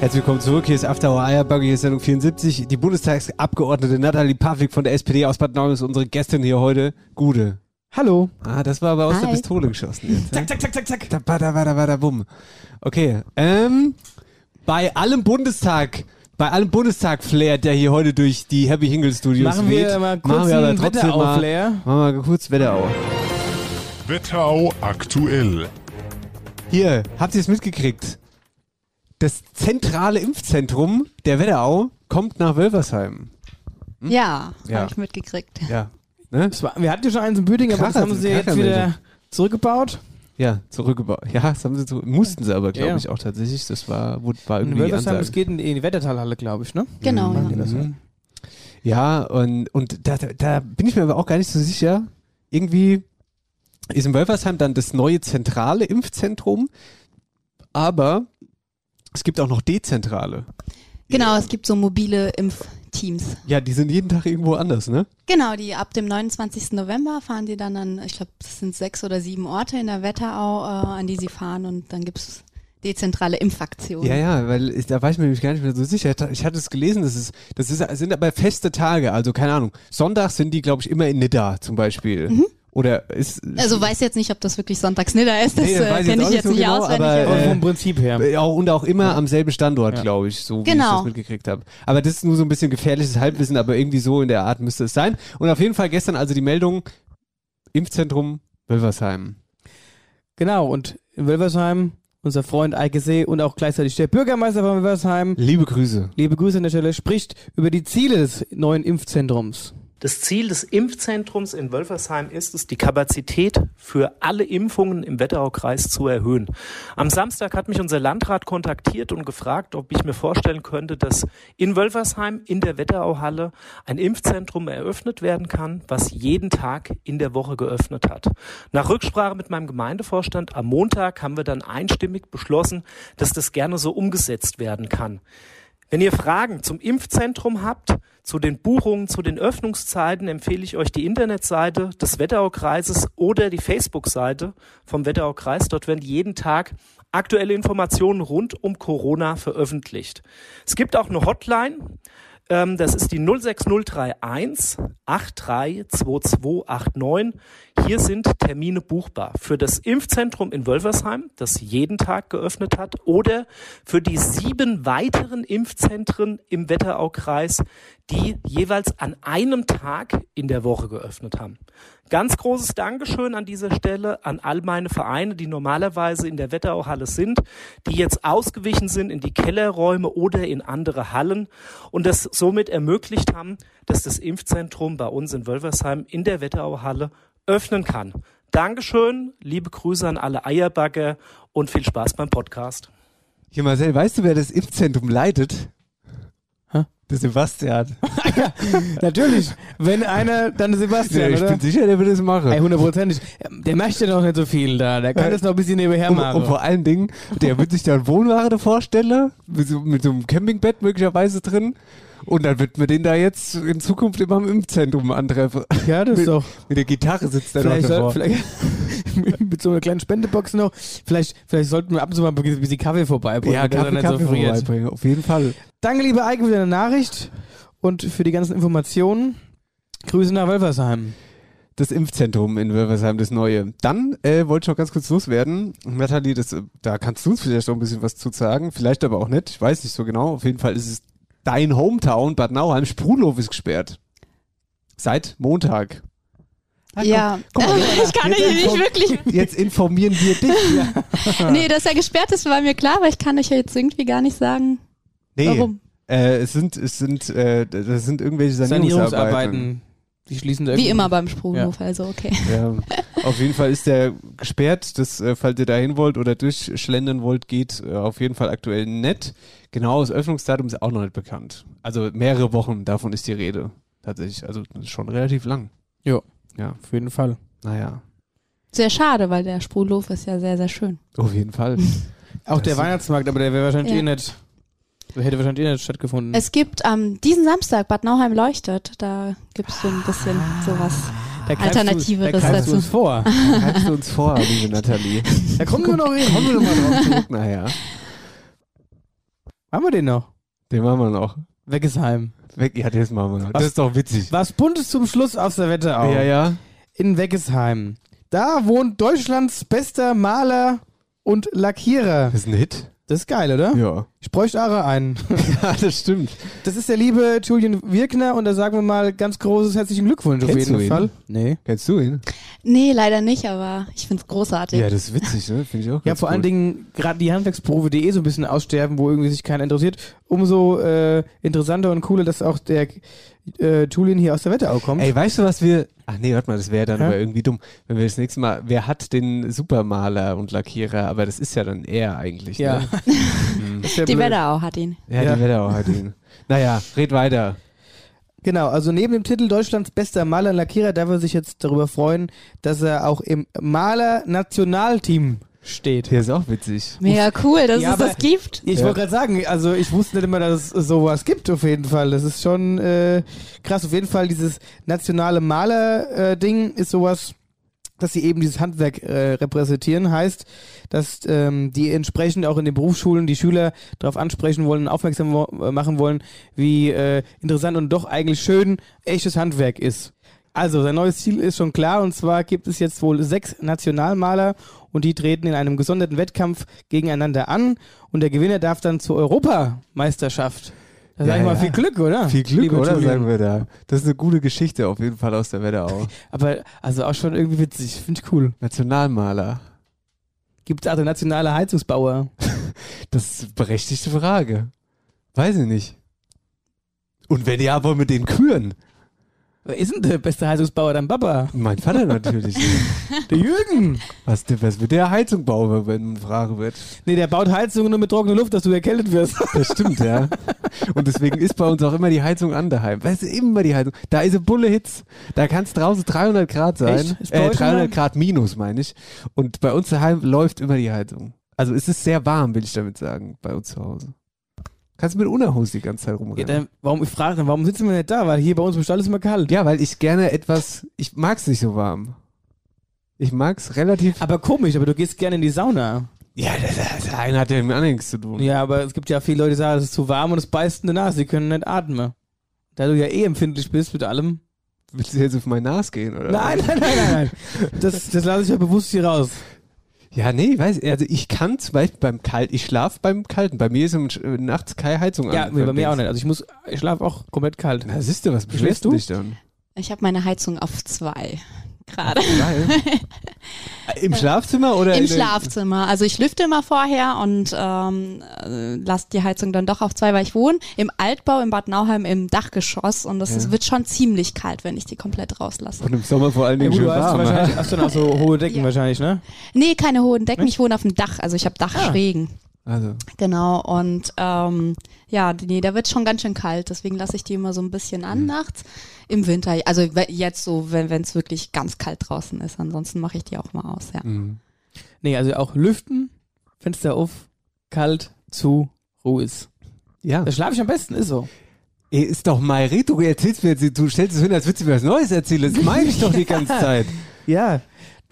Herzlich willkommen zurück. Hier ist After Hour Eierbuggy, hier ist Sendung 74. Die Bundestagsabgeordnete Nathalie Pavlik von der SPD aus Bad Nauheim ist unsere Gästin hier heute. Gude. Hallo. Ah, das war aber aus Hi. der Pistole geschossen jetzt. Zack, zack, zack, zack, zack. Da, bada, bada, bada, bumm. Okay, ähm, bei allem Bundestag, bei allem Bundestag-Flair, der hier heute durch die Happy Hingle Studios Machen weht, wir mal kurz machen wir aber einen trotzdem mal, machen wir kurz Wetterau. Wetterau aktuell. Hier, habt ihr es mitgekriegt? Das zentrale Impfzentrum der Wetterau kommt nach Wölversheim. Ja, Ja. habe ich mitgekriegt. Ja. Ne? War, wir hatten ja schon eins in Büdingen, aber das haben sie jetzt wieder zurückgebaut. Ja, zurückgebaut. Ja, das haben sie so, mussten sie aber, glaube Ja. ich, auch tatsächlich. Das war, war In irgendwie die Wölversheim, das geht in, in die Wettertalhalle, glaube ich, ne? Genau, die ja. Mhm. Ja, und, und da, da, da bin ich mir aber auch gar nicht so sicher. Irgendwie ist in Wölfersheim dann das neue zentrale Impfzentrum, aber es gibt auch noch dezentrale. Genau, es gibt so mobile Impfteams. Ja, die sind jeden Tag irgendwo anders, ne? Genau, die ab dem 29. November fahren die dann an, ich glaube, das sind sechs oder sieben Orte in der Wetterau, äh, an die sie fahren und dann gibt's dezentrale Impfaktionen. Ja, ja, weil ich, da war ich mir nämlich gar nicht mehr so sicher. Ich hatte- es gelesen, das ist, das ist, sind aber feste Tage, also keine Ahnung. Sonntags sind die, glaube ich, immer in Nidda zum Beispiel. Oder ist. Also weiß jetzt nicht, ob das wirklich Sonntagsnidder ist, das Nee, das weiß äh, ich kenne jetzt auch ich jetzt nicht so nicht genau, auswendig. aber, Äh, vom Prinzip her. Ja, und auch immer am selben Standort, Ja. glaube ich, so wie ich Genau. das mitgekriegt habe. Aber das ist nur so ein bisschen gefährliches Halbwissen, aber irgendwie so in der Art müsste es sein. Und auf jeden Fall gestern also die Meldung, Impfzentrum Wölversheim. Genau, und in Wölversheim, unser Freund Eike See und auch gleichzeitig der Bürgermeister von Wölversheim, Liebe Grüße. liebe Grüße an der Stelle, spricht über die Ziele des neuen Impfzentrums. Das Ziel des Impfzentrums in Wölfersheim ist es, die Kapazität für alle Impfungen im Wetteraukreis zu erhöhen. Am Samstag hat mich unser Landrat kontaktiert und gefragt, ob ich mir vorstellen könnte, dass in Wölfersheim in der Wetterauhalle ein Impfzentrum eröffnet werden kann, was jeden Tag in der Woche geöffnet hat. Nach Rücksprache mit meinem Gemeindevorstand am Montag haben wir dann einstimmig beschlossen, dass das gerne so umgesetzt werden kann. Wenn ihr Fragen zum Impfzentrum habt, zu den Buchungen, zu den Öffnungszeiten, empfehle ich euch die Internetseite des Wetteraukreises oder die Facebook-Seite vom Wetteraukreis. Dort werden jeden Tag aktuelle Informationen rund um Corona veröffentlicht. Es gibt auch eine Hotline. Ähm, das ist die 06031 832289. Hier sind Termine buchbar für das Impfzentrum in Wölversheim, das jeden Tag geöffnet hat, oder für die sieben weiteren Impfzentren im Wetteraukreis, die jeweils an einem Tag in der Woche geöffnet haben. Ganz großes Dankeschön an dieser Stelle an all meine Vereine, die normalerweise in der Wetterauhalle sind, die jetzt ausgewichen sind in die Kellerräume oder in andere Hallen und das somit ermöglicht haben, dass das Impfzentrum bei uns in Wölversheim in der Wetterauhalle öffnen kann. Dankeschön, liebe Grüße an alle Eierbagger und viel Spaß beim Podcast. Hier Marcel, weißt du, wer das Impfzentrum leitet? Der Sebastian. Natürlich, wenn einer, dann Ja, Sebastian, ich oder? bin sicher, der wird es machen. Ey, hundertprozentig. Der möchte noch nicht so viel da. Der kann Äh, das noch ein bisschen nebenher Und, machen. und vor allen Dingen, der wird sich da einen Wohnwagen vorstellen, mit so, mit so einem Campingbett möglicherweise drin. Und dann wird man den da jetzt in Zukunft immer im Impfzentrum antreffen. ja, das ist doch. Mit der Gitarre sitzt er noch Vielleicht, soll, davor. vielleicht *laughs* mit so einer kleinen Spendebox noch. Vielleicht, vielleicht sollten wir ab und zu mal ein bisschen Kaffee vorbeibringen. ja, Kaffee, so Kaffee friert. vorbeibringen, auf jeden Fall. Danke, liebe Eike, für deine Nachricht und für die ganzen Informationen. Grüße nach Wölfersheim. Das Impfzentrum in Wölversheim, das neue. Dann äh, wollte ich noch ganz kurz loswerden. Nathalie, das, da kannst du uns vielleicht noch ein bisschen was zu sagen, vielleicht aber auch nicht. Ich weiß nicht so genau. Auf jeden Fall ist es dein Hometown, Bad Nauheim. Sprudhof ist gesperrt. Seit Montag. Komm, Ja, guck mal, *laughs* ich kann jetzt euch nicht inform- wirklich. Jetzt informieren wir dich. *laughs* Nee, dass er gesperrt ist, war mir klar, aber ich kann euch ja jetzt irgendwie gar nicht sagen, Nee, warum. Äh, es sind, es sind, äh, das sind irgendwelche Sanierungsarbeiten. Sanierungsarbeiten. Die schließen da Wie irgendwie- immer beim Sprunghof, also okay. Ja. Auf jeden Fall ist der gesperrt. Das, äh, falls ihr da hin wollt oder durchschlendern wollt, geht äh, auf jeden Fall aktuell nett. Genau, das Öffnungsdatum ist auch noch nicht bekannt. Also mehrere Wochen davon ist die Rede. Tatsächlich. Also das ist schon relativ lang. Ja, Ja, auf jeden Fall. naja. Sehr schade, weil der Sprühlof ist ja sehr, sehr schön. Auf jeden Fall. *laughs* Auch der ist- Weihnachtsmarkt, aber der wäre wahrscheinlich Ja. eh nicht. Der hätte wahrscheinlich eh nicht stattgefunden. Es gibt am diesen Samstag Bad Nauheim leuchtet, da gibt es so ein bisschen sowas Da Alternativeres du, da dazu. du uns vor. Greifst du uns vor, liebe Nathalie. *laughs* Da kommen wir noch hin. Kommen wir nochmal drauf zurück nachher. Haben wir den noch? Den machen wir noch. Weggesheim. Weg, ja, das machen wir noch. Was- Das ist doch witzig. Was Buntes zum Schluss aus der Wette auch. Ja, ja. In Weggesheim. Da wohnt Deutschlands bester Maler und Lackierer. Das ist ein Hit. Das ist geil, oder? Ja. Ich bräuchte auch einen. *laughs* Ja, das stimmt. Das ist der liebe Julian Wirkner und da sagen wir mal ganz großes herzlichen Glückwunsch auf Kennst jeden du ihn? Fall. Nee. Kennst du ihn? Nee, leider nicht, aber ich find's großartig. Ja, das ist witzig, ne? Finde ich auch Ja, ganz vor allen cool. Dingen gerade die eh so ein bisschen aussterben, wo irgendwie sich keiner interessiert, umso äh, interessanter und cooler, dass auch der äh, Julian hier aus der Wetterau kommt. Ey, weißt du, was wir. Ach nee, warte mal, das wäre dann Hä? aber irgendwie dumm. Wenn wir das nächste Mal. Wer hat den Supermaler und Lackierer? Aber das ist ja dann er eigentlich. ja. Ne? *laughs* Ja Die. Wetterau hat ihn. Ja, Ja. die Wetterau hat ihn. Naja, red weiter. Genau, also neben dem Titel Deutschlands bester Maler und Lackierer darf er sich jetzt darüber freuen, dass er auch im Maler-Nationalteam steht. Der ist auch witzig. Mega cool, dass Ja, es das gibt. Ich Ja. wollte gerade sagen, also ich wusste nicht immer, dass es sowas gibt auf jeden Fall. Das ist schon äh, krass. Auf jeden Fall dieses nationale Maler-Ding ist sowas, dass sie eben dieses Handwerk äh, repräsentieren. Heißt, dass ähm, die entsprechend auch in den Berufsschulen die Schüler darauf ansprechen wollen, aufmerksam wo- äh, machen wollen, wie äh, interessant und doch eigentlich schön echtes Handwerk ist. Also, sein neues Ziel ist schon klar und zwar gibt es jetzt wohl sechs Nationalmaler und die treten in einem gesonderten Wettkampf gegeneinander an und der Gewinner darf dann zur Europameisterschaft. Da Ja, sag ich mal ja. viel Glück, oder? Viel Glück, Lieber oder? Julian. Sagen wir da. Das ist eine gute Geschichte auf jeden Fall aus der Wetterau. *laughs* Aber also auch schon irgendwie witzig, finde ich cool. Nationalmaler. Gibt es auch nationale Heizungsbauer? *laughs* Das ist eine berechtigte Frage. Weiß ich nicht. Und wenn ja, wollen wir den küren? Wer ist denn der beste Heizungsbauer? Dein Papa? Mein Vater natürlich. *laughs* Der Jürgen? was, was wird der Heizung bauen, wenn man Frage wird? Nee, der baut Heizungen nur mit trockener Luft, dass du erkältet wirst. Das stimmt, ja. Und deswegen ist bei uns auch immer die Heizung an daheim. Weißt du, immer die Heizung. Da ist eine Bulle Hitz. Da kann es draußen 300 Grad sein. Äh, euch 300 immer? Grad minus, meine ich. Und bei uns daheim läuft immer die Heizung. Also es ist sehr warm, will ich damit sagen, bei uns zu Hause. Kannst du mit Unterhose die ganze Zeit Ja, rumrennen. dann, warum, ich frage dann, warum sitzen wir nicht da? Weil hier bei uns im Stall ist immer kalt. Ja, weil ich gerne etwas, ich mag's nicht so warm. Ich mag's relativ. Aber komisch, aber du gehst gerne in die Sauna. Ja, das, das, das eine hat ja mit anderen nichts zu tun. Ja, aber es gibt ja viele Leute, die sagen, es ist zu warm und es beißt in der Nase, sie können nicht atmen. Da du ja eh empfindlich bist mit allem. Willst du jetzt auf mein Nas gehen, oder? Nein, nein, nein, nein, nein. *laughs* Das, das lasse ich ja bewusst hier raus. Ja, nee, weiß also ich kann zum Beispiel beim Kalt, ich schlaf beim Kalten. Bei mir ist im, äh, nachts keine Heizung Ja, an. bei beim mir auch nicht. Also ich muss, ich schlafe auch komplett kalt. Na, siehst du, was beschwerst du? dich dann? Ich habe meine Heizung auf zwei gerade. Geil. *laughs* Im Schlafzimmer oder? Im Schlafzimmer. Also ich lüfte immer vorher und ähm, äh, lasse die Heizung dann doch auf zwei, weil ich wohne im Altbau in Bad Nauheim im Dachgeschoss und das Ja. ist, wird schon ziemlich kalt, wenn ich die komplett rauslasse. Und im Sommer vor allen Ja, Dingen gut, schön du hast warm. wahrscheinlich hast dann auch so hohe Decken Ja. wahrscheinlich, ne? Nee, keine hohen Decken, ich wohne auf dem Dach, also ich habe Dachschrägen. Also, Genau, und ähm, ja, nee, da wird schon ganz schön kalt, deswegen lasse ich die immer so ein bisschen an nachts. Im Winter, also jetzt so, wenn es wirklich ganz kalt draußen ist, ansonsten mache ich die auch mal aus, ja. mh. Nee, also auch lüften, Fenster auf, kalt, zu, Ruhe ist. ja. Da schlafe ich am besten, ist so. Ey, ist doch mal Reto, du erzählst mir jetzt, du stellst es hin, als würdest du mir was Neues erzählen. Das meine ich doch die ganze *laughs* Zeit. Ja,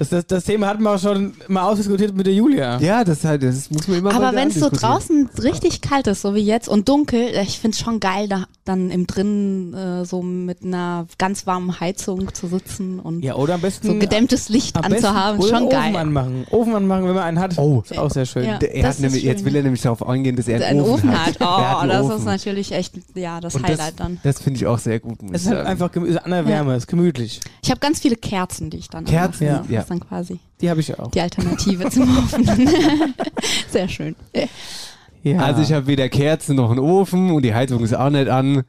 das, das, das Thema hatten wir auch schon mal ausdiskutiert mit der Julia. Ja, das halt, das muss man immer Aber wenn es so draußen richtig kalt ist, so wie jetzt und dunkel, ich finde es schon geil, da dann im Drinnen äh, so mit einer ganz warmen Heizung zu sitzen und Ja, oder am besten so gedämmtes Licht anzuhaben, oder schon einen Ofen geil. anmachen. Ofen anmachen, wenn man einen hat. Oh. Ist auch sehr schön. Ja. Der- Er das hat ist nämlich, jetzt schön. will er nämlich darauf eingehen, dass er einen, Ein Ofen hat. Hat Oh, einen das Ofen. ist natürlich echt, ja, das Und Highlight dann. Das finde ich auch sehr gut, Es ist halt einfach ist an der Wärme, ist gemütlich. Ich habe ganz viele Kerzen, die ich dann Kerzen, anmache. ja. Dann quasi Die habe ich auch. die Alternative zum Ofen. *laughs* Sehr schön. Ja. Also ich habe weder Kerzen noch einen Ofen und die Heizung ist auch nicht an.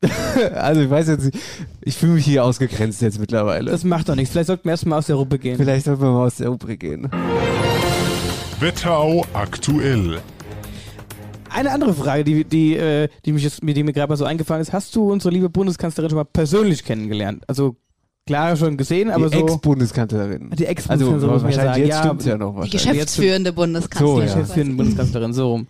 *laughs* also ich weiß jetzt nicht, ich fühle mich hier ausgegrenzt jetzt mittlerweile. Das macht doch nichts. Vielleicht sollten wir erstmal aus der Rubrik gehen. Vielleicht sollten wir mal aus der Rubrik gehen. Wetterau aktuell. Eine andere Frage, die, die, äh, die, mich jetzt, die mir gerade mal so eingefallen ist. Hast du unsere liebe Bundeskanzlerin schon mal persönlich kennengelernt? Also klar schon gesehen, aber die so. Ex-Bundeskanzlerin. Die Ex-Bundeskanzlerin, also, so muss man ja wahrscheinlich sagen. jetzt stimmt's ja noch Die wahrscheinlich. geschäftsführende So, Bundeskanzlerin. ja. Geschäftsführende Bundeskanzlerin, so rum.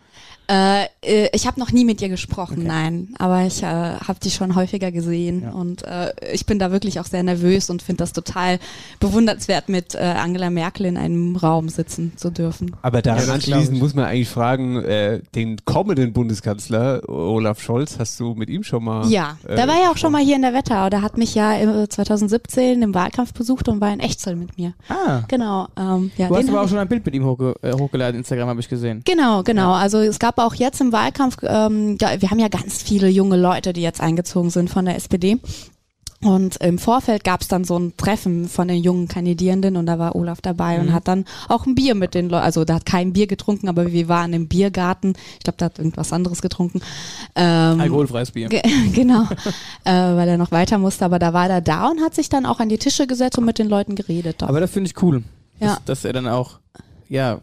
Äh, äh, ich habe noch nie mit ihr gesprochen, nein. Aber ich äh, habe die schon häufiger gesehen Ja. und äh, ich bin da wirklich auch sehr nervös und finde das total bewundernswert, mit äh, Angela Merkel in einem Raum sitzen zu dürfen. Aber daran Ja, anschließend muss man eigentlich fragen, äh, den kommenden Bundeskanzler Olaf Scholz, hast du mit ihm schon mal? Ja, äh, der war ja auch schon mal hier in der Wetterau. Der hat mich ja äh, 2017 im Wahlkampf besucht und war in Echzel mit mir. Ah. Genau. Ähm, ja, Du hast den aber auch schon ein Bild mit ihm hochge äh, hochgeladen, Instagram habe ich gesehen. Genau, genau. Also es gab auch jetzt im Wahlkampf, ähm, ja, wir haben ja ganz viele junge Leute, die jetzt eingezogen sind von der SPD. Und im Vorfeld gab es dann so ein Treffen von den jungen Kandidierenden und da war Olaf dabei und hat dann auch ein Bier mit den Leuten, also der hat kein Bier getrunken, aber wir waren im Biergarten. Ich glaube, der hat irgendwas anderes getrunken. Ähm, Alkoholfreies Bier. Ge *laughs* genau, äh, weil er noch weiter musste, aber da war er da und hat sich dann auch an die Tische gesetzt und mit den Leuten geredet. Doch. Aber das finde ich cool. Ja. Dass, dass er dann auch, ja,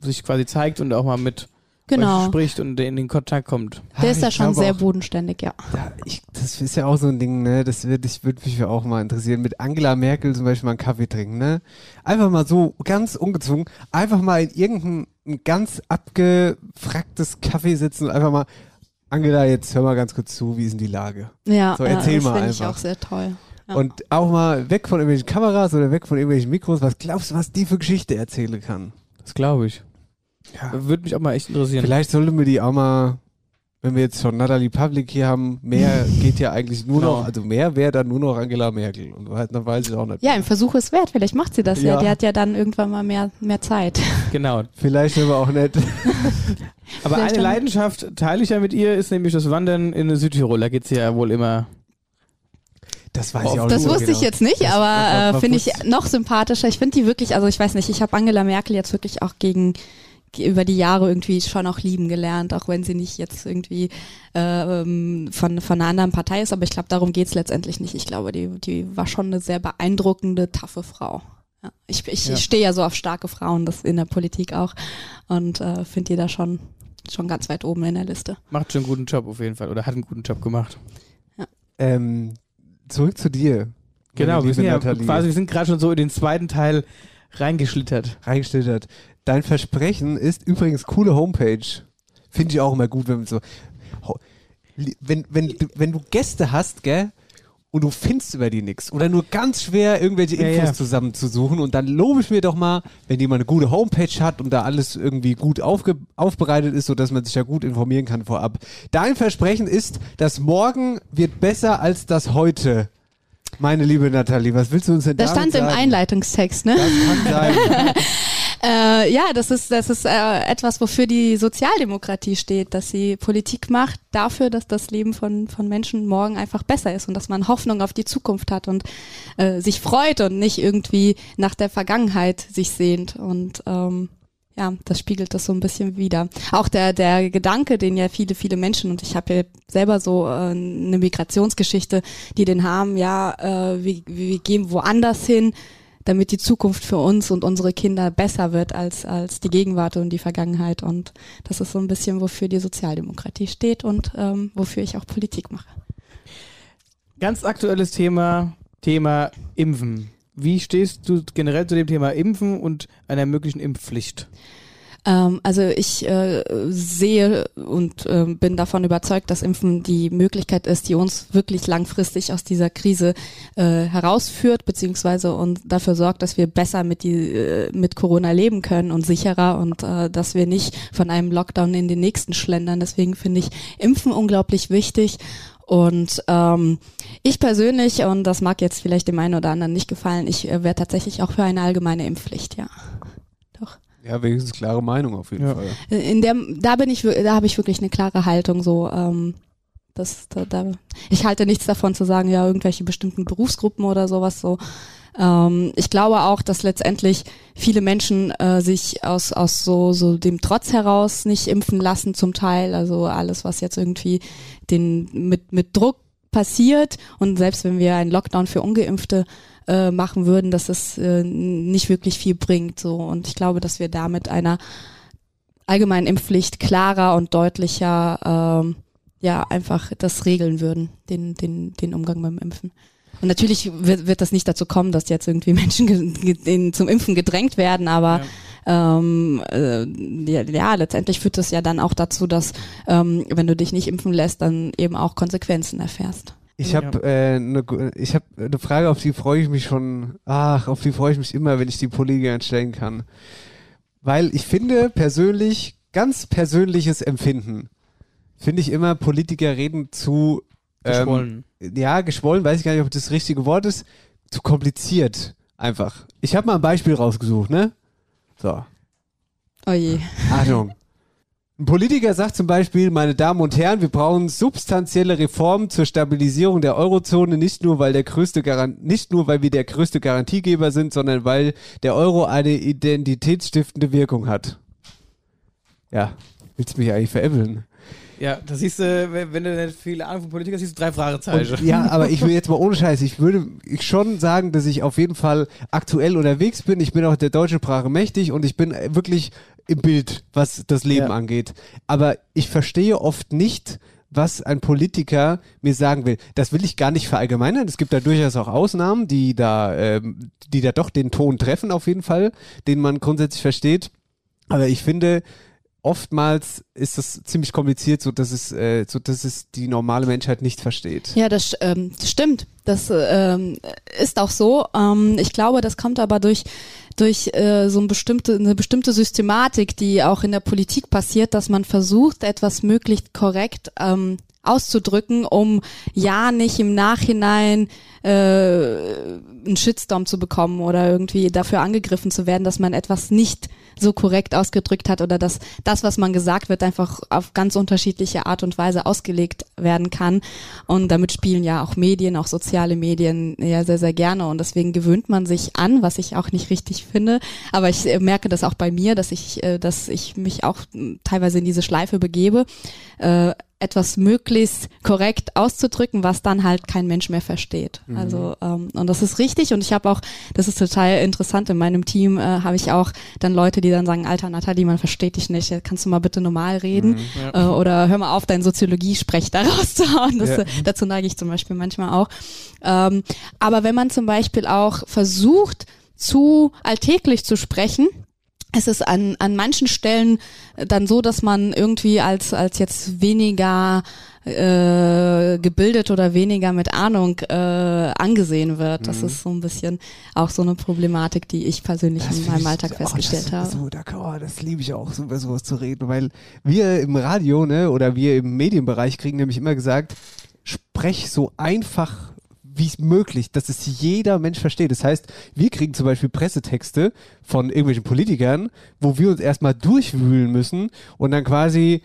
sich quasi zeigt und auch mal mit Genau. euch spricht und in den Kontakt kommt. der ist da ich schon sehr auch- bodenständig, ja. Ja, ich, das ist ja auch so ein Ding, ne? Das würde ich würde mich auch mal interessieren. Mit Angela Merkel zum Beispiel mal einen Kaffee trinken, ne? Einfach mal so ganz ungezwungen, einfach mal in irgendein ein ganz abgefracktes Kaffee sitzen und einfach mal, Angela, jetzt hör mal ganz kurz zu, wie ist denn die Lage? Ja, So, erzähl ja, das mal finde ich auch sehr toll. Ja. Und auch mal weg von irgendwelchen Kameras oder weg von irgendwelchen Mikros. Was glaubst du, was die für Geschichte erzählen kann? Das glaube ich. Ja. Würde mich auch mal echt interessieren. Vielleicht sollten wir die auch mal, wenn wir jetzt schon Natalie Public hier haben, mehr *laughs* geht ja eigentlich nur Genau. noch, also mehr wäre dann nur noch Angela Merkel. Und halt, dann weiß ich auch nicht. Ja, im Versuch ist wert. Vielleicht macht sie das ja. Ja. Die hat ja dann irgendwann mal mehr, mehr Zeit. Genau. Vielleicht aber auch nicht. *laughs* Aber Vielleicht eine Leidenschaft teile ich ja mit ihr, ist nämlich das Wandern in Südtirol. Da geht's ja wohl immer. Das weiß ich auch Das nicht. wusste ich genau. jetzt nicht, Das- aber äh, finde ich noch sympathischer. Ich finde die wirklich, also ich weiß nicht, ich habe Angela Merkel jetzt wirklich auch gegen über die Jahre irgendwie schon auch lieben gelernt, auch wenn sie nicht jetzt irgendwie äh, ähm, von, von einer anderen Partei ist, aber ich glaube, darum geht's letztendlich nicht. Ich glaube, die, die war schon eine sehr beeindruckende, taffe Frau. Ja, ich ich, Ja. ich stehe ja so auf starke Frauen, das in der Politik auch und äh, finde die da schon, schon ganz weit oben in der Liste. Macht schon einen guten Job auf jeden Fall. Oder hat einen guten Job gemacht. Ähm, zurück zu dir. Genau, wir sind ja Nathalie. quasi, wir sind gerade schon so in den zweiten Teil reingeschlittert. reingestellt hat. Dein Versprechen ist übrigens coole Homepage. Finde ich auch immer gut, wenn man so. Wenn, wenn, du- wenn du Gäste hast, gell? Und du findest über die nichts oder nur ganz schwer irgendwelche Ja, Infos ja. zusammenzusuchen und dann lobe ich mir doch mal, wenn jemand eine gute Homepage hat und da alles irgendwie gut aufge aufbereitet ist, sodass man sich ja gut informieren kann vorab. Dein Versprechen ist, das morgen wird besser als das heute. Meine liebe Nathalie, was willst du uns denn Das damit stand im? Einleitungstext, ne? Das kann sein. *laughs* Äh, ja, das ist, das ist äh, etwas, wofür die Sozialdemokratie steht, dass sie Politik macht dafür, dass das Leben von, von Menschen morgen einfach besser ist und dass man Hoffnung auf die Zukunft hat und äh, sich freut und nicht irgendwie nach der Vergangenheit sich sehnt. Und ähm, ja, das spiegelt das so ein bisschen wider. Auch der, der Gedanke, den ja viele, viele Menschen, und ich habe ja selber so äh, eine Migrationsgeschichte, die den haben, ja, äh, wir, wir gehen woanders hin, damit die Zukunft für uns und unsere Kinder besser wird als, als die Gegenwart und die Vergangenheit. Und das ist so ein bisschen, wofür die Sozialdemokratie steht und ähm, wofür ich auch Politik mache. Ganz aktuelles Thema, Thema Impfen. Wie stehst du generell zu dem Thema Impfen und einer möglichen Impfpflicht? Ähm, also ich äh, sehe und äh, bin davon überzeugt, dass Impfen die Möglichkeit ist, die uns wirklich langfristig aus dieser Krise äh, herausführt, beziehungsweise und dafür sorgt, dass wir besser mit die äh, mit Corona leben können und sicherer und äh, dass wir nicht von einem Lockdown in den nächsten schlendern. Deswegen finde ich Impfen unglaublich wichtig. Und ähm, ich persönlich, und das mag jetzt vielleicht dem einen oder anderen nicht gefallen, ich äh, wäre tatsächlich auch für eine allgemeine Impfpflicht, ja. Ja, wenigstens klare Meinung auf jeden Ja. Fall. In der, da bin ich, da habe ich wirklich eine klare Haltung. So, ähm, das, da, da, ich halte nichts davon zu sagen, ja irgendwelche bestimmten Berufsgruppen oder sowas. So, ähm, ich glaube auch, dass letztendlich viele Menschen äh, sich aus aus so so dem Trotz heraus nicht impfen lassen zum Teil. Also alles, was jetzt irgendwie den mit mit Druck passiert und selbst wenn wir einen Lockdown für Ungeimpfte äh, machen würden, dass es äh, nicht wirklich viel bringt. So und ich glaube, dass wir da mit einer allgemeinen Impfpflicht klarer und deutlicher ähm, ja einfach das regeln würden, den den den Umgang dem Impfen. Und natürlich wird, wird das nicht dazu kommen, dass jetzt irgendwie *laughs* Menschen ge- zum Impfen gedrängt werden, aber ähm, äh, ja, ja, letztendlich führt das ja dann auch dazu, dass ähm, wenn du dich nicht impfen lässt, dann eben auch Konsequenzen erfährst. Ich habe äh, ne, ich habe eine Frage, auf die freue ich mich schon. Ach, auf die freue ich mich immer, wenn ich die Politikern stellen kann. Weil ich finde persönlich, ganz persönliches Empfinden, finde ich immer, Politiker reden zu ähm, Geschwollen. ja, geschwollen, weiß ich gar nicht, ob das, das richtige Wort ist, zu kompliziert. Einfach. Ich habe mal ein Beispiel rausgesucht, ne? So. Oh je. Achtung. Ein Politiker sagt zum Beispiel, meine Damen und Herren, wir brauchen substanzielle Reformen zur Stabilisierung der Eurozone, nicht nur weil der größte Garant nicht nur weil wir der größte Garantiegeber sind, sondern weil der Euro eine identitätsstiftende Wirkung hat. Ja, willst du mich eigentlich veräppeln? Ja, da siehst du, wenn du nicht viele Ahnung von Politik hast, siehst du drei Fragezeichen. Und, ja, aber ich will jetzt mal ohne Scheiß, ich würde ich schon sagen, dass ich auf jeden Fall aktuell unterwegs bin. Ich bin auch der deutschen Sprache mächtig und ich bin wirklich im Bild, was das Leben Ja. angeht. Aber ich verstehe oft nicht, was ein Politiker mir sagen will. Das will ich gar nicht verallgemeinern. Es gibt da durchaus auch Ausnahmen, die da, ähm, die da doch den Ton treffen auf jeden Fall, den man grundsätzlich versteht. Aber ich finde, oftmals ist das ziemlich kompliziert, so dass es, äh, so dass es die normale Menschheit nicht versteht. Ja, das ähm, stimmt. Das ähm, ist auch so. Ähm, ich glaube, das kommt aber durch durch äh, so eine bestimmte eine bestimmte Systematik, die auch in der Politik passiert, dass man versucht, etwas möglichst korrekt ähm, auszudrücken, um ja nicht im Nachhinein äh, einen Shitstorm zu bekommen oder irgendwie dafür angegriffen zu werden, dass man etwas nicht so korrekt ausgedrückt hat oder dass das, was man gesagt wird, einfach auf ganz unterschiedliche Art und Weise ausgelegt werden kann. Und damit spielen ja auch Medien, auch soziale Medien ja sehr, sehr gerne. Und deswegen gewöhnt man sich an, was ich auch nicht richtig finde. Aber ich äh, merke das auch bei mir, dass ich, äh, dass ich mich auch teilweise in diese Schleife begebe. Äh, etwas möglichst korrekt auszudrücken, was dann halt kein Mensch mehr versteht. Mhm. Also ähm, und das ist richtig und ich habe auch, das ist total interessant, in meinem Team äh, habe ich auch dann Leute, die dann sagen, Alter Nathalie, man versteht dich nicht, kannst du mal bitte normal reden Mhm. Ja. äh, oder hör mal auf, dein Soziologie-Sprech da *laughs* rauszuhauen. Das, Ja. äh, dazu neige ich zum Beispiel manchmal auch. Ähm, aber wenn man zum Beispiel auch versucht, zu alltäglich zu sprechen, es ist an, an manchen Stellen dann so, dass man irgendwie als, als jetzt weniger äh, gebildet oder weniger mit Ahnung äh, angesehen wird. Das Mhm. ist so ein bisschen auch so eine Problematik, die ich persönlich in meinem Alltag festgestellt oh, habe. das, So, da, oh, das liebe ich auch, so über sowas zu reden, weil wir im Radio, ne, oder wir im Medienbereich kriegen nämlich immer gesagt, sprech so einfach wie es möglich, dass es jeder Mensch versteht. Das heißt, wir kriegen zum Beispiel Pressetexte von irgendwelchen Politikern, wo wir uns erstmal durchwühlen müssen und dann quasi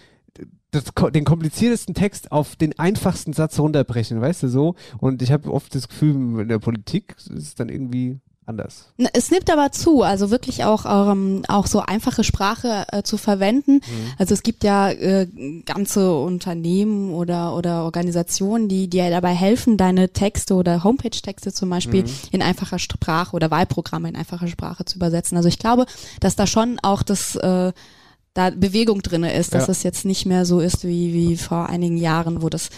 das, den kompliziertesten Text auf den einfachsten Satz runterbrechen, weißt du so? Und ich habe oft das Gefühl, in der Politik ist es dann irgendwie anders. Es nimmt aber zu, also wirklich auch ähm, auch so einfache Sprache äh, zu verwenden. Also es gibt ja äh, ganze Unternehmen oder oder Organisationen, die dir dabei helfen, deine Texte oder Homepage-Texte zum Beispiel Mhm. in einfacher Sprache oder Wahlprogramme in einfacher Sprache zu übersetzen. Also ich glaube, dass da schon auch das äh, da Bewegung drinne ist, dass Ja. es jetzt nicht mehr so ist wie wie vor einigen Jahren, wo das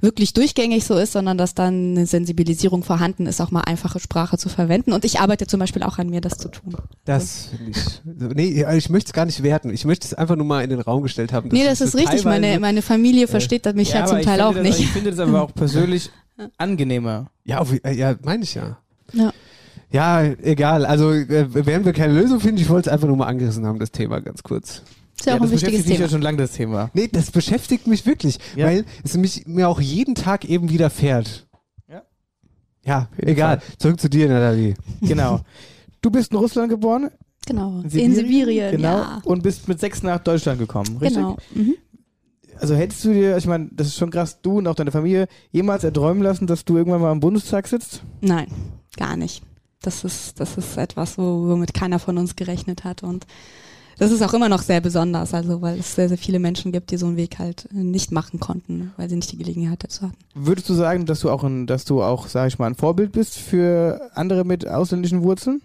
wirklich durchgängig so ist, sondern dass dann eine Sensibilisierung vorhanden ist, auch mal einfache Sprache zu verwenden. Und ich arbeite zum Beispiel auch an mir, das zu tun. Das finde ich. Nee, also ich möchte es gar nicht werten. Ich möchte es einfach nur mal in den Raum gestellt haben. nee, das ist richtig. Meine, meine Familie versteht das mich ja, aber zum Teil auch das, nicht. Ich finde das aber auch persönlich *laughs* angenehmer. Ja, auf, äh, ja meine ich ja. Ja. Ja, egal. Also äh, werden wir keine Lösung finden. Ich wollte es einfach nur mal angerissen haben, das Thema ganz kurz. Ist ja auch ein das wichtiges beschäftigt mich Thema. ja schon lange, das Thema. Nee, das beschäftigt mich wirklich, Ja. weil es mich mir auch jeden Tag eben widerfährt. Ja. Ja, egal. Zurück zu dir, Nathalie. Genau. Du bist in Russland geboren? Genau. In Sibirien, Genau. ja. Und bist mit sechs nach Deutschland gekommen, richtig? Genau. Mhm. Also hättest du dir, ich meine, das ist schon krass, du und auch deine Familie jemals erträumen lassen, dass du irgendwann mal am Bundestag sitzt? Nein, gar nicht. Das ist, das ist etwas, wo, womit keiner von uns gerechnet hat. Und das ist auch immer noch sehr besonders, also weil es sehr, sehr viele Menschen gibt, die so einen Weg halt nicht machen konnten, weil sie nicht die Gelegenheit dazu hatten. Würdest du sagen, dass du auch ein, dass du auch, sag ich mal, ein Vorbild bist für andere mit ausländischen Wurzeln?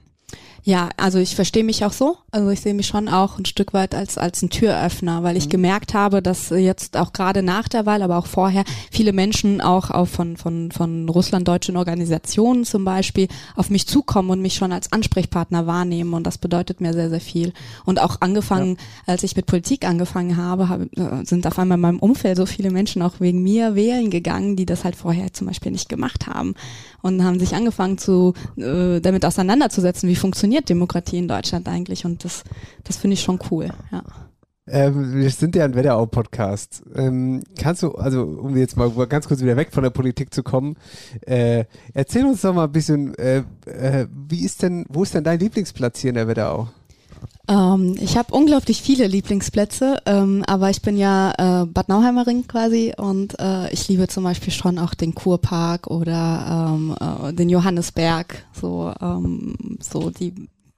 Ja, also ich verstehe mich auch so. Also ich sehe mich schon auch ein Stück weit als, als ein Türöffner, weil ich mhm. gemerkt habe, dass jetzt auch gerade nach der Wahl, aber auch vorher viele Menschen auch, auch von, von, von russlanddeutschen Organisationen zum Beispiel auf mich zukommen und mich schon als Ansprechpartner wahrnehmen. Und das bedeutet mir sehr, sehr viel. Und auch angefangen, ja. als ich mit Politik angefangen habe, habe, äh, sind auf einmal in meinem Umfeld so viele Menschen auch wegen mir wählen gegangen, die das halt vorher zum Beispiel nicht gemacht haben und haben sich angefangen zu äh, damit auseinanderzusetzen, wie funktioniert Demokratie in Deutschland eigentlich und das, das finde ich schon cool, ja. Ähm, wir sind ja ein Wetterau-Podcast. Ähm, kannst du, also um jetzt mal ganz kurz wieder weg von der Politik zu kommen, äh, erzähl uns doch mal ein bisschen, äh, äh, wie ist denn, wo ist denn dein Lieblingsplatz hier in der Wetterau? Ähm, ich habe unglaublich viele Lieblingsplätze, ähm, aber ich bin ja äh, Bad Nauheimerin quasi und äh, ich liebe zum Beispiel schon auch den Kurpark oder ähm, äh, den Johannesberg, so ähm, so die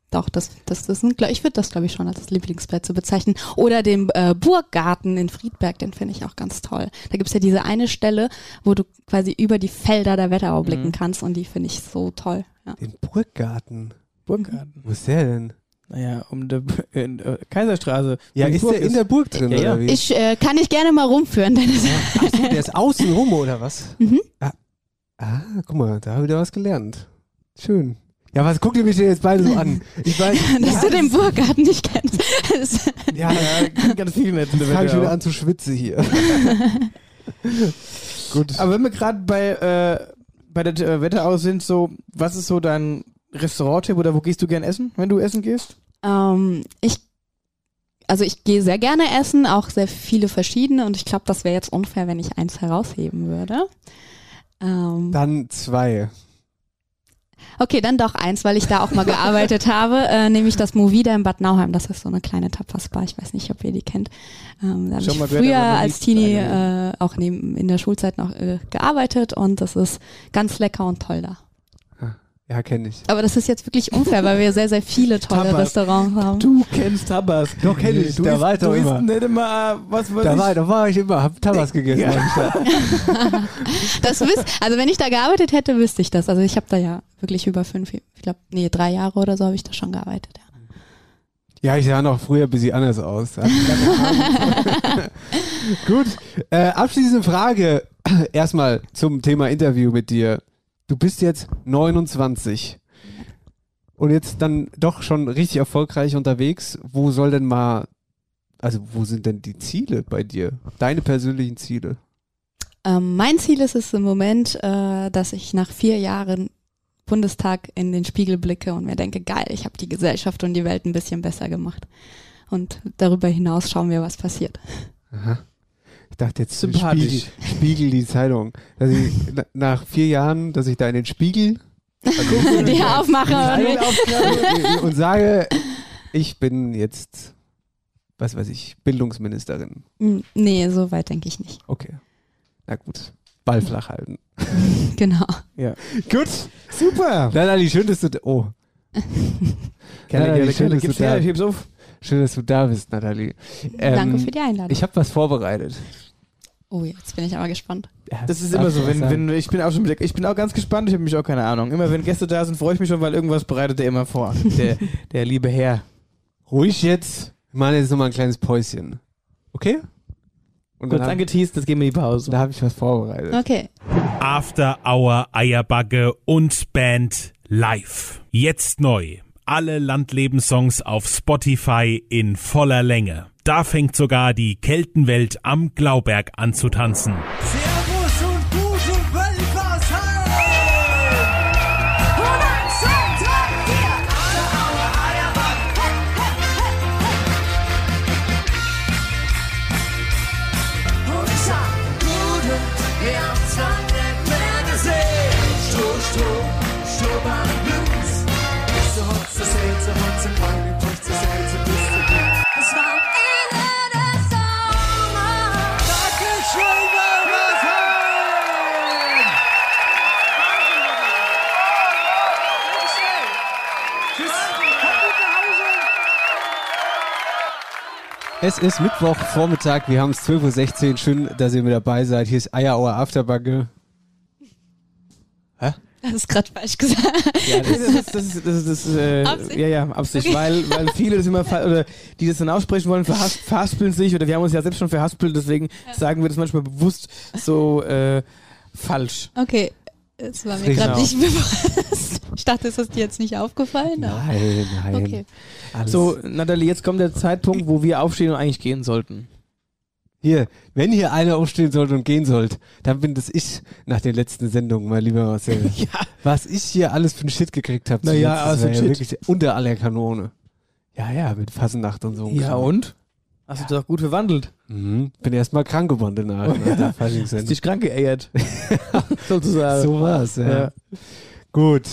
doch, das, das, das sind, ich würde das, glaube ich, schon als Lieblingsplätze bezeichnen. Oder den äh, Burggarten in Friedberg, den finde ich auch ganz toll. Da gibt's ja diese eine Stelle, wo du quasi über die Felder der Wetterau blicken mhm. kannst und die finde ich so toll. Ja. Den Burggarten? Burggarten. Wo ist der denn? Naja, um der *laughs* in, äh, Kaiserstraße. Ja, ist der in der Burg drin ja, ja. oder wie? Ich äh, kann ich gerne mal rumführen, Dennis. Ja. Ach so, der ist außen rum oder was? Mhm. Ah, ah, guck mal, da habe ich wieder was gelernt. Schön. Ja, was guckt ihr mich denn jetzt beide so an? Ich weiß, *laughs* Dass ja, du den Burggarten nicht kennst. *laughs* ja, ja, ganz viel nett. Jetzt fange ich wieder an zu schwitzen hier. Gut. Aber wenn wir gerade bei, äh, bei der äh, Wetterau sind, so, was ist so dein Restaurant-Tipp oder wo gehst du gern essen, wenn du essen gehst? Ähm, ich also ich gehe sehr gerne essen, auch sehr viele verschiedene und ich glaube, das wäre jetzt unfair, wenn ich eins herausheben würde. Ähm, Dann zwei. Okay, dann doch eins, weil ich da auch mal *laughs* gearbeitet habe, äh, nämlich das Movida in Bad Nauheim. Das ist so eine kleine Tapas-Bar. Ich weiß nicht, ob ihr die kennt. Ähm, da habe ich früher als Teenie äh, auch neben, in der Schulzeit noch äh, gearbeitet und das ist ganz lecker und toll da. Ja, kenne ich. Aber das ist jetzt wirklich unfair, weil wir sehr, sehr viele *laughs* tolle Tabas. Restaurants haben. Du kennst Tabas. Doch, kenne ich. Du da war ich doch immer. nicht immer, was weiß da ich. War, da war ich immer, hab Tabas gegessen. Ja. *laughs* das wisst, also wenn ich da gearbeitet hätte, wüsste ich das. Also ich habe da ja wirklich über fünf, ich glaube, nee, drei Jahre oder so habe ich da schon gearbeitet, ja. Ja, ich sah noch früher ein bisschen anders aus. *laughs* Gut. Äh, abschließende Frage. Erstmal zum Thema Interview mit dir du bist jetzt 29 und jetzt dann doch schon richtig erfolgreich unterwegs. Wo soll denn mal, also wo sind denn die Ziele bei dir? Deine persönlichen Ziele? Ähm, mein Ziel ist es im Moment, äh, dass ich nach vier Jahren Bundestag in den Spiegel blicke und mir denke, geil, ich habe die Gesellschaft und die Welt ein bisschen besser gemacht. Und darüber hinaus schauen wir, was passiert. Aha. Ich dachte jetzt Spiegel, Spiegel, die Zeitung. Dass ich nach vier Jahren, dass ich da in den Spiegel also die aufmache und, und sage, ich bin jetzt, was weiß ich, Bildungsministerin. Nee, so weit denke ich nicht. Okay. Na gut. Ball flach halten. *laughs* Genau. Ja. Gut. Super. Nathalie, schön, dass du. Oh. Gerne, gerne, schön, dass du da. Schön, dass du da bist, Nathalie. Ähm, Danke für die Einladung. Ich habe was vorbereitet. Oh, jetzt bin ich aber gespannt. Das ist immer so, wenn, wenn ich bin auch schon ich bin auch ganz gespannt, ich habe mich auch keine Ahnung. Immer wenn Gäste da sind, freue ich mich schon, weil irgendwas bereitet er immer vor. Der, *laughs* der liebe Herr. Ruhig jetzt. Wir machen jetzt nochmal ein kleines Päuschen. Okay? Und Kurz angeteased, das gehen wir in die Pause. Da habe ich was vorbereitet. Okay. After Hour Eierbagge und Band live. Jetzt neu. Alle Landlebenssongs auf Spotify in voller Länge. Da fängt sogar die Keltenwelt am Glauberg an zu tanzen. Servus Es ist Mittwochvormittag, wir haben es 12.16 Uhr. Schön, dass ihr mit dabei seid. Hier ist Eierauer Afterbacke. Hä? Das ist gerade falsch gesagt. Ja, das ist, das ist, das ist, das ist äh, Absicht? ja, ja, Absicht, Okay. weil, weil viele das immer, oder die das dann aussprechen wollen, verhas *laughs* verhaspeln sich, oder wir haben uns ja selbst schon verhaspelt, deswegen sagen wir das manchmal bewusst so, äh, falsch. Okay, das war mir Genau. gerade nicht bewusst. Ich dachte, ist das dir jetzt nicht aufgefallen? aber- Nein, nein. Okay. Alles. So, Nathalie, jetzt kommt der Zeitpunkt, wo wir aufstehen und eigentlich gehen sollten. Hier, wenn hier einer aufstehen sollte und gehen sollte, dann bin das ich nach den letzten Sendungen, mein lieber Marcel. *laughs* Ja. Was ich hier alles für einen Shit gekriegt habe. Na ja, das also ja Shit. wirklich unter aller Kanone. Ja, ja, mit Fassennacht und so. Ja, Kram. und? Hast du doch gut verwandelt. Mhm. Bin erstmal krank geworden danach. nach der *laughs* Hast dich krank geeiert. *laughs* Sozusagen. So war's, ja. Ja. Gut.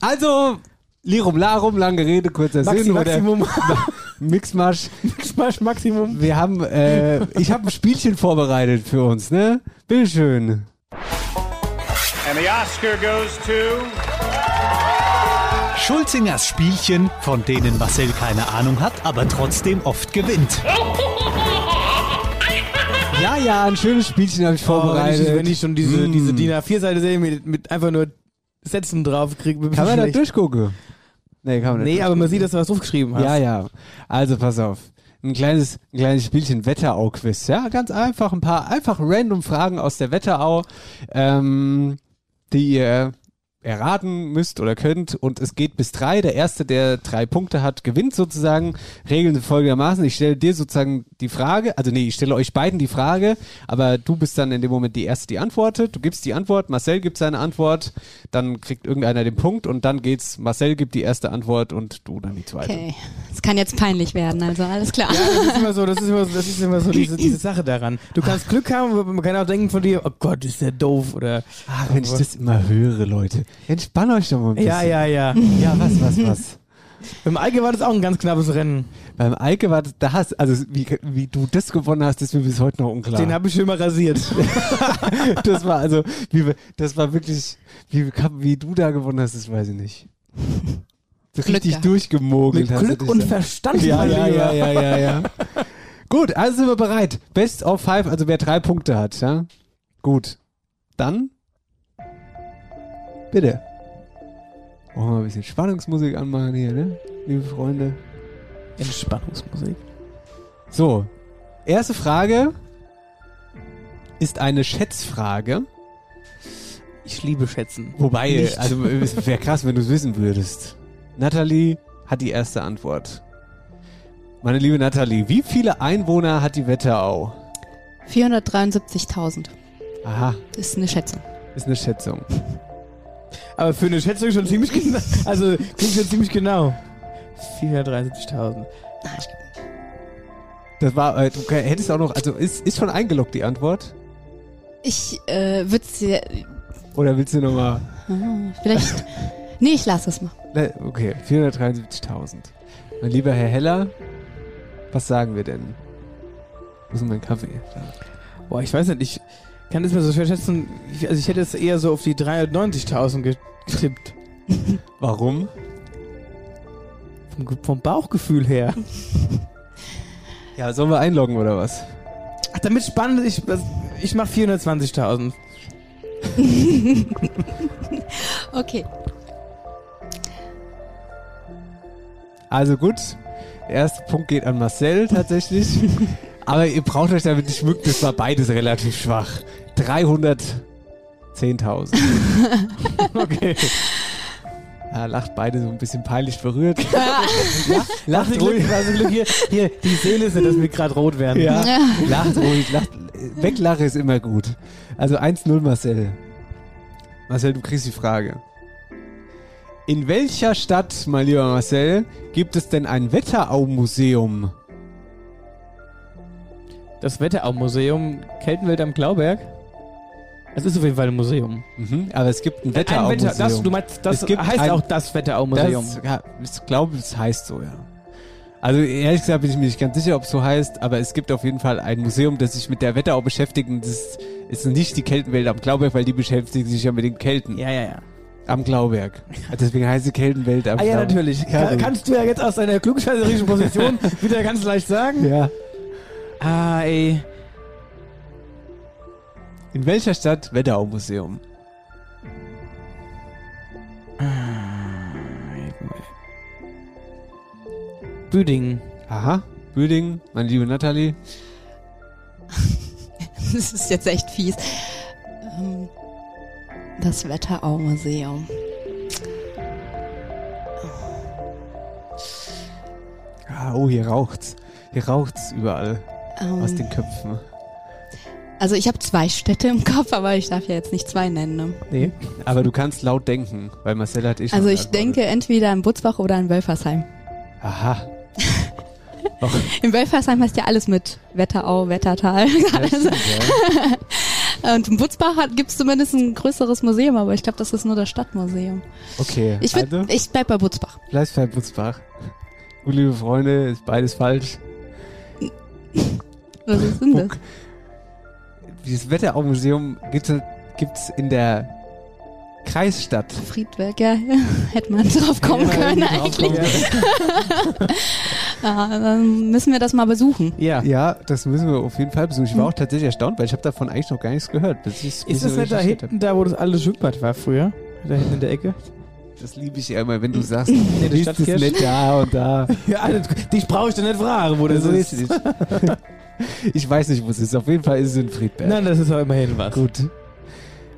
Also, Lirum Larum, lange Rede, kurzer Maxi, Sinn. Oder Maximum. *laughs* Mixmasch. Mixmasch Maximum. Wir haben, äh, ich habe ein Spielchen vorbereitet für uns, ne? Bitteschön. And the Oscar goes to. Schulzingers Spielchen, von denen Marcel keine Ahnung hat, aber trotzdem oft gewinnt. Ja, ja, ein schönes Spielchen habe ich Oh, wenn, vorbereitet. ich, wenn ich schon diese, Mm. diese DIN A4-Seite sehe mit, mit einfach nur Sätzen drauf kriege, Kann man da durchgucken? Nee, kann man nicht. Nee, aber man sieht, dass du was draufgeschrieben hast. Ja, ja. Also pass auf. Ein kleines, ein kleines Spielchen Wetterau-Quiz. Ja, ganz einfach. Ein paar einfach random Fragen aus der Wetterau, ähm, die ihr erraten müsst oder könnt. Und es geht bis drei. Der Erste, der drei Punkte hat, gewinnt sozusagen. Regeln sind folgendermaßen. Ich stelle dir sozusagen die Frage, also nee, ich stelle euch beiden die Frage, aber du bist dann in dem Moment die Erste, die antwortet. Du gibst die Antwort, Marcel gibt seine Antwort, dann kriegt irgendeiner den Punkt und dann geht's, Marcel gibt die erste Antwort und du dann die zweite. Okay. Das kann jetzt peinlich werden, also alles klar. Ja, das ist immer so, das ist immer so, das ist immer so diese, diese Sache daran. Du kannst Glück haben, aber man kann auch denken von dir, oh Gott, ist der doof oder. Ach, wenn ich das immer höre, Leute. Entspann euch doch mal ein bisschen. Ja, ja, ja. Ja, was, was, was? Beim Eike war das auch ein ganz knappes Rennen. Beim Eike war das, da hast, also wie, wie du das gewonnen hast, ist mir bis heute noch unklar. Den habe ich schon mal rasiert. *laughs* das war also, wie, das war wirklich, wie, wie du da gewonnen hast, das weiß ich nicht. Glück richtig gehabt. durchgemogelt Mit hast du Glück und. Verstand. Ja, ja, ja, ja, ja, ja. Gut, also sind wir bereit. Best of five, also wer drei Punkte hat, ja. Gut. Dann. Bitte. Wollen wir mal ein bisschen Spannungsmusik anmachen hier, ne? Liebe Freunde. Entspannungsmusik. So. Erste Frage ist eine Schätzfrage. Ich liebe Schätzen. Wobei, Nicht. also es wäre krass, wenn du es wissen würdest. Nathalie hat die erste Antwort. Meine liebe Nathalie, wie viele Einwohner hat die Wetterau? 473.000 Aha, ist eine Schätzung. ist eine Schätzung. Aber für eine Schätzung schon ziemlich genau. Also klingt schon ziemlich genau. 473.000. Das war, äh, du hättest auch noch, also ist, ist schon eingeloggt die Antwort? Ich äh, würde sie. Oder willst du nochmal? Ah, vielleicht. nee, ich lasse es mal. Ne, Okay, 473.000. Mein lieber Herr Heller, was sagen wir denn? Wo ist denn mein Kaffee? Da. Boah, ich weiß nicht, ich kann das mir so schwer schätzen. Ich- Also ich hätte es eher so auf die 390.000 getippt. *laughs* Warum? Vom, vom Bauchgefühl her. *laughs* Ja, sollen wir einloggen oder was? Ach, damit spannend, ich, ich mach 420.000. *laughs* Okay. Also gut, der erste Punkt geht an Marcel tatsächlich. Aber ihr braucht euch damit nicht mücken, das war beides relativ schwach. 310.000. *laughs* Okay. Ja, lacht beide so ein bisschen peinlich berührt. *laughs* Ja, lacht Glück, ruhig. also Glück hier, hier, die Seele ist nicht, dass wir gerade rot werden. Ja, Ja. lacht ruhig. Lacht. Weglache ist immer gut. Also 1-0 Marcel. Marcel, du kriegst die Frage. In welcher Stadt, mein lieber Marcel, gibt es denn ein Wetterau-Museum? Das Wetterau-Museum Keltenwelt am Klauberg. Es ist auf jeden Fall ein Museum. Mhm, aber es gibt ein Wetterau-Museum. Wetter, das, du meinst, das Es gibt heißt ein- auch das Wetterau-Museum. Das, ja, ich glaube, es heißt so, ja. Also ehrlich gesagt bin ich mir nicht ganz sicher, ob es so heißt, aber es gibt auf jeden Fall ein Museum, das sich mit der Wetterau beschäftigt und das ist nicht die Keltenwelt am Glauberg, weil die beschäftigt sich ja mit den Kelten. Ja, ja, ja. Am Glauberg. *laughs* Deswegen heißt sie Keltenwelt am Ah ja, Glauberg. natürlich. Kann, kannst du ja jetzt aus deiner klugscheißerischen Position *laughs* wieder ganz leicht sagen. ja. Ah, ey. In welcher Stadt Wetterau-Museum? Büdingen. Aha. Büdingen, meine liebe Nathalie. *laughs* Das ist jetzt echt fies. Ähm, Das Wetterau-Museum. Ah, oh, hier raucht's. Hier raucht's überall. Ähm, Aus den Köpfen. Also ich habe zwei Städte im Kopf, aber ich darf ja jetzt nicht zwei nennen. Ne? Nee. Aber du kannst laut denken, weil Marcel hat eh schon Also ich denke entweder in Butzbach oder in Wölfersheim. Aha. *laughs* In Wölfersheim heißt ja alles mit Wetterau, Wettertal. Also, *laughs* und in Butzbach gibt es zumindest ein größeres Museum, aber ich glaube, das ist nur das Stadtmuseum. Okay. Ich, würd, also, ich bleib bei Butzbach. Bleibst bei Butzbach. Gut, liebe Freunde, ist beides falsch. Was ist denn das? Dieses Wetterau-Museum gibt's, gibt's in der Kreisstadt. Friedberg, ja, *laughs* hätte man drauf kommen Ja, können drauf eigentlich. kommen ja, *laughs* dann müssen wir das mal besuchen. Ja. Ja, das müssen wir auf jeden Fall besuchen. Ich war auch tatsächlich erstaunt, weil ich habe davon eigentlich noch gar nichts gehört. Ich's- bis Ist das ich nicht da hinten, da wo das alte Schwimmbad war früher? Da hinten in der Ecke? Das liebe ich ja immer, wenn du sagst, Nee, das ist es nicht da und da. *laughs* Ja, Alter, dich brauche ich doch nicht fragen, wo das So ist. *laughs* Ich weiß nicht, wo es ist. Auf jeden Fall ist es in Friedberg. Nein, das ist auch immerhin was. Gut.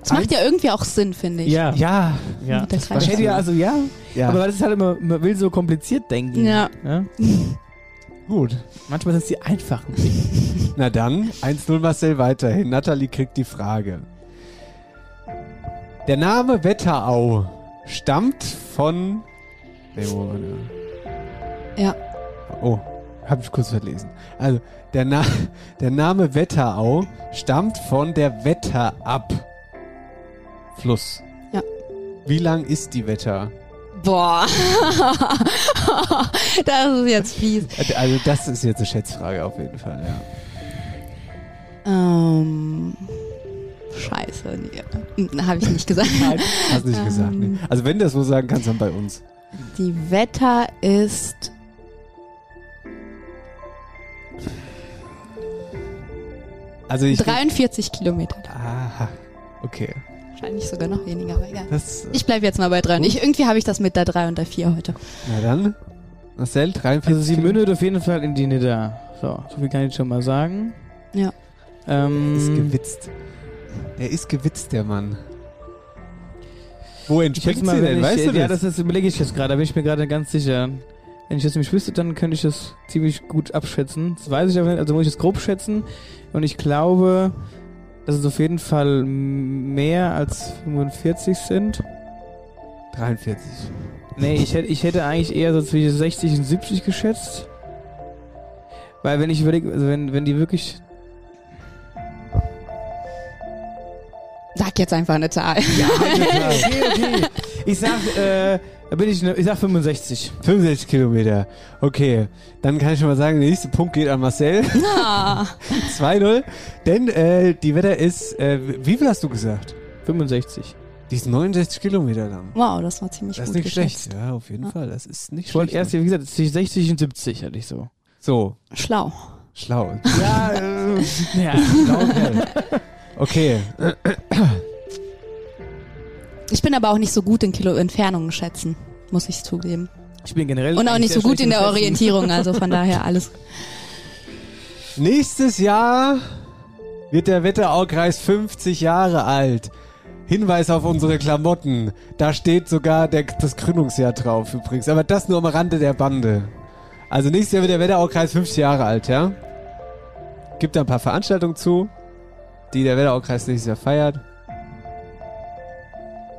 Das macht ja irgendwie auch Sinn, finde ich. Ja. Ja, ja. Man Kreisstadt. hätte ja, also ja, ja. aber das ist halt immer, man will so kompliziert denken. Ja. ja? *laughs* gut. Manchmal sind es die einfachen Dinge. *laughs* Na dann, 1-0 Marcel weiterhin. Nathalie kriegt die Frage. Der Name Wetterau stammt von. Ja. Oh, habe ich kurz verlesen. Also, der, Na der Name Wetterau stammt von der Wetterab. Fluss. Ja. Wie lang ist die Wetter? Boah. *laughs* das ist jetzt fies. Also, das ist jetzt eine Schätzfrage auf jeden Fall, ja. Ähm, scheiße. Nee. Habe ich nicht gesagt. Hast nicht gesagt, ne? Ähm. Also, wenn du das so sagen kannst, dann bei uns. Die Wetter ist. Also, ich. 43 Kilometer. Aha. Okay. Wahrscheinlich sogar noch weniger, aber egal. Das, Ich bleibe jetzt mal bei 3. Und ich, irgendwie habe ich das mit der 3 und der 4 heute. na dann. Marcel, 43 Also sie mündet auf jeden Fall in die Nidda. So, so viel kann ich schon mal sagen. Ja. ist Ähm, gewitzt. Er ist gewitzt, der Mann. Wo ich entspringt mal, sie wenn denn? ich, Weißt du ja, das? das, das überlege ich jetzt gerade, da bin ich mir gerade ganz sicher. Wenn ich das nämlich wüsste, dann könnte ich das ziemlich gut abschätzen. Das weiß ich aber nicht, also muss ich es grob schätzen. Und ich glaube, dass es auf jeden Fall mehr als 45 sind. 43. Nee, ich hätte, ich hätte eigentlich eher so zwischen 60 und 70 geschätzt. Weil wenn ich überlege, also wenn, wenn die wirklich. Sag jetzt einfach eine Zahl. Ja, *laughs* okay, okay. Ich sag, äh, da bin ich, ne, ich sag 65. 65 Kilometer. Okay. Dann kann ich schon mal sagen, der nächste Punkt geht an Marcel. *laughs* *laughs* Ah, 2-0. Denn äh, die Wetter ist, äh, wie viel hast du gesagt? 65. Die ist 69 Kilometer lang. wow, das war ziemlich Das ist gut nicht geschätzt. schlecht. Ja, auf jeden Ja. Fall. Das ist nicht Ich wollte schlecht. erst, wie gesagt, zwischen 60 und 70 hatte ich so. So, Schlau. schlau. *laughs* Ja, äh, ja. Schlau. Okay. Ich bin aber auch nicht so gut in Kilo Entfernungen schätzen, muss ich zugeben. Ich bin generell. Und auch nicht so gut in der Schätzen. Orientierung, also von *laughs* daher alles. Nächstes Jahr wird der Wetteraukreis 50 Jahre alt. Hinweis auf unsere Klamotten. Da steht sogar der, das Gründungsjahr drauf übrigens. Aber das nur am Rande der Bande. Also nächstes Jahr wird der Wetteraukreis 50 Jahre alt, ja? Gibt da ein paar Veranstaltungen zu, die der Wetteraukreis nächstes Jahr feiert.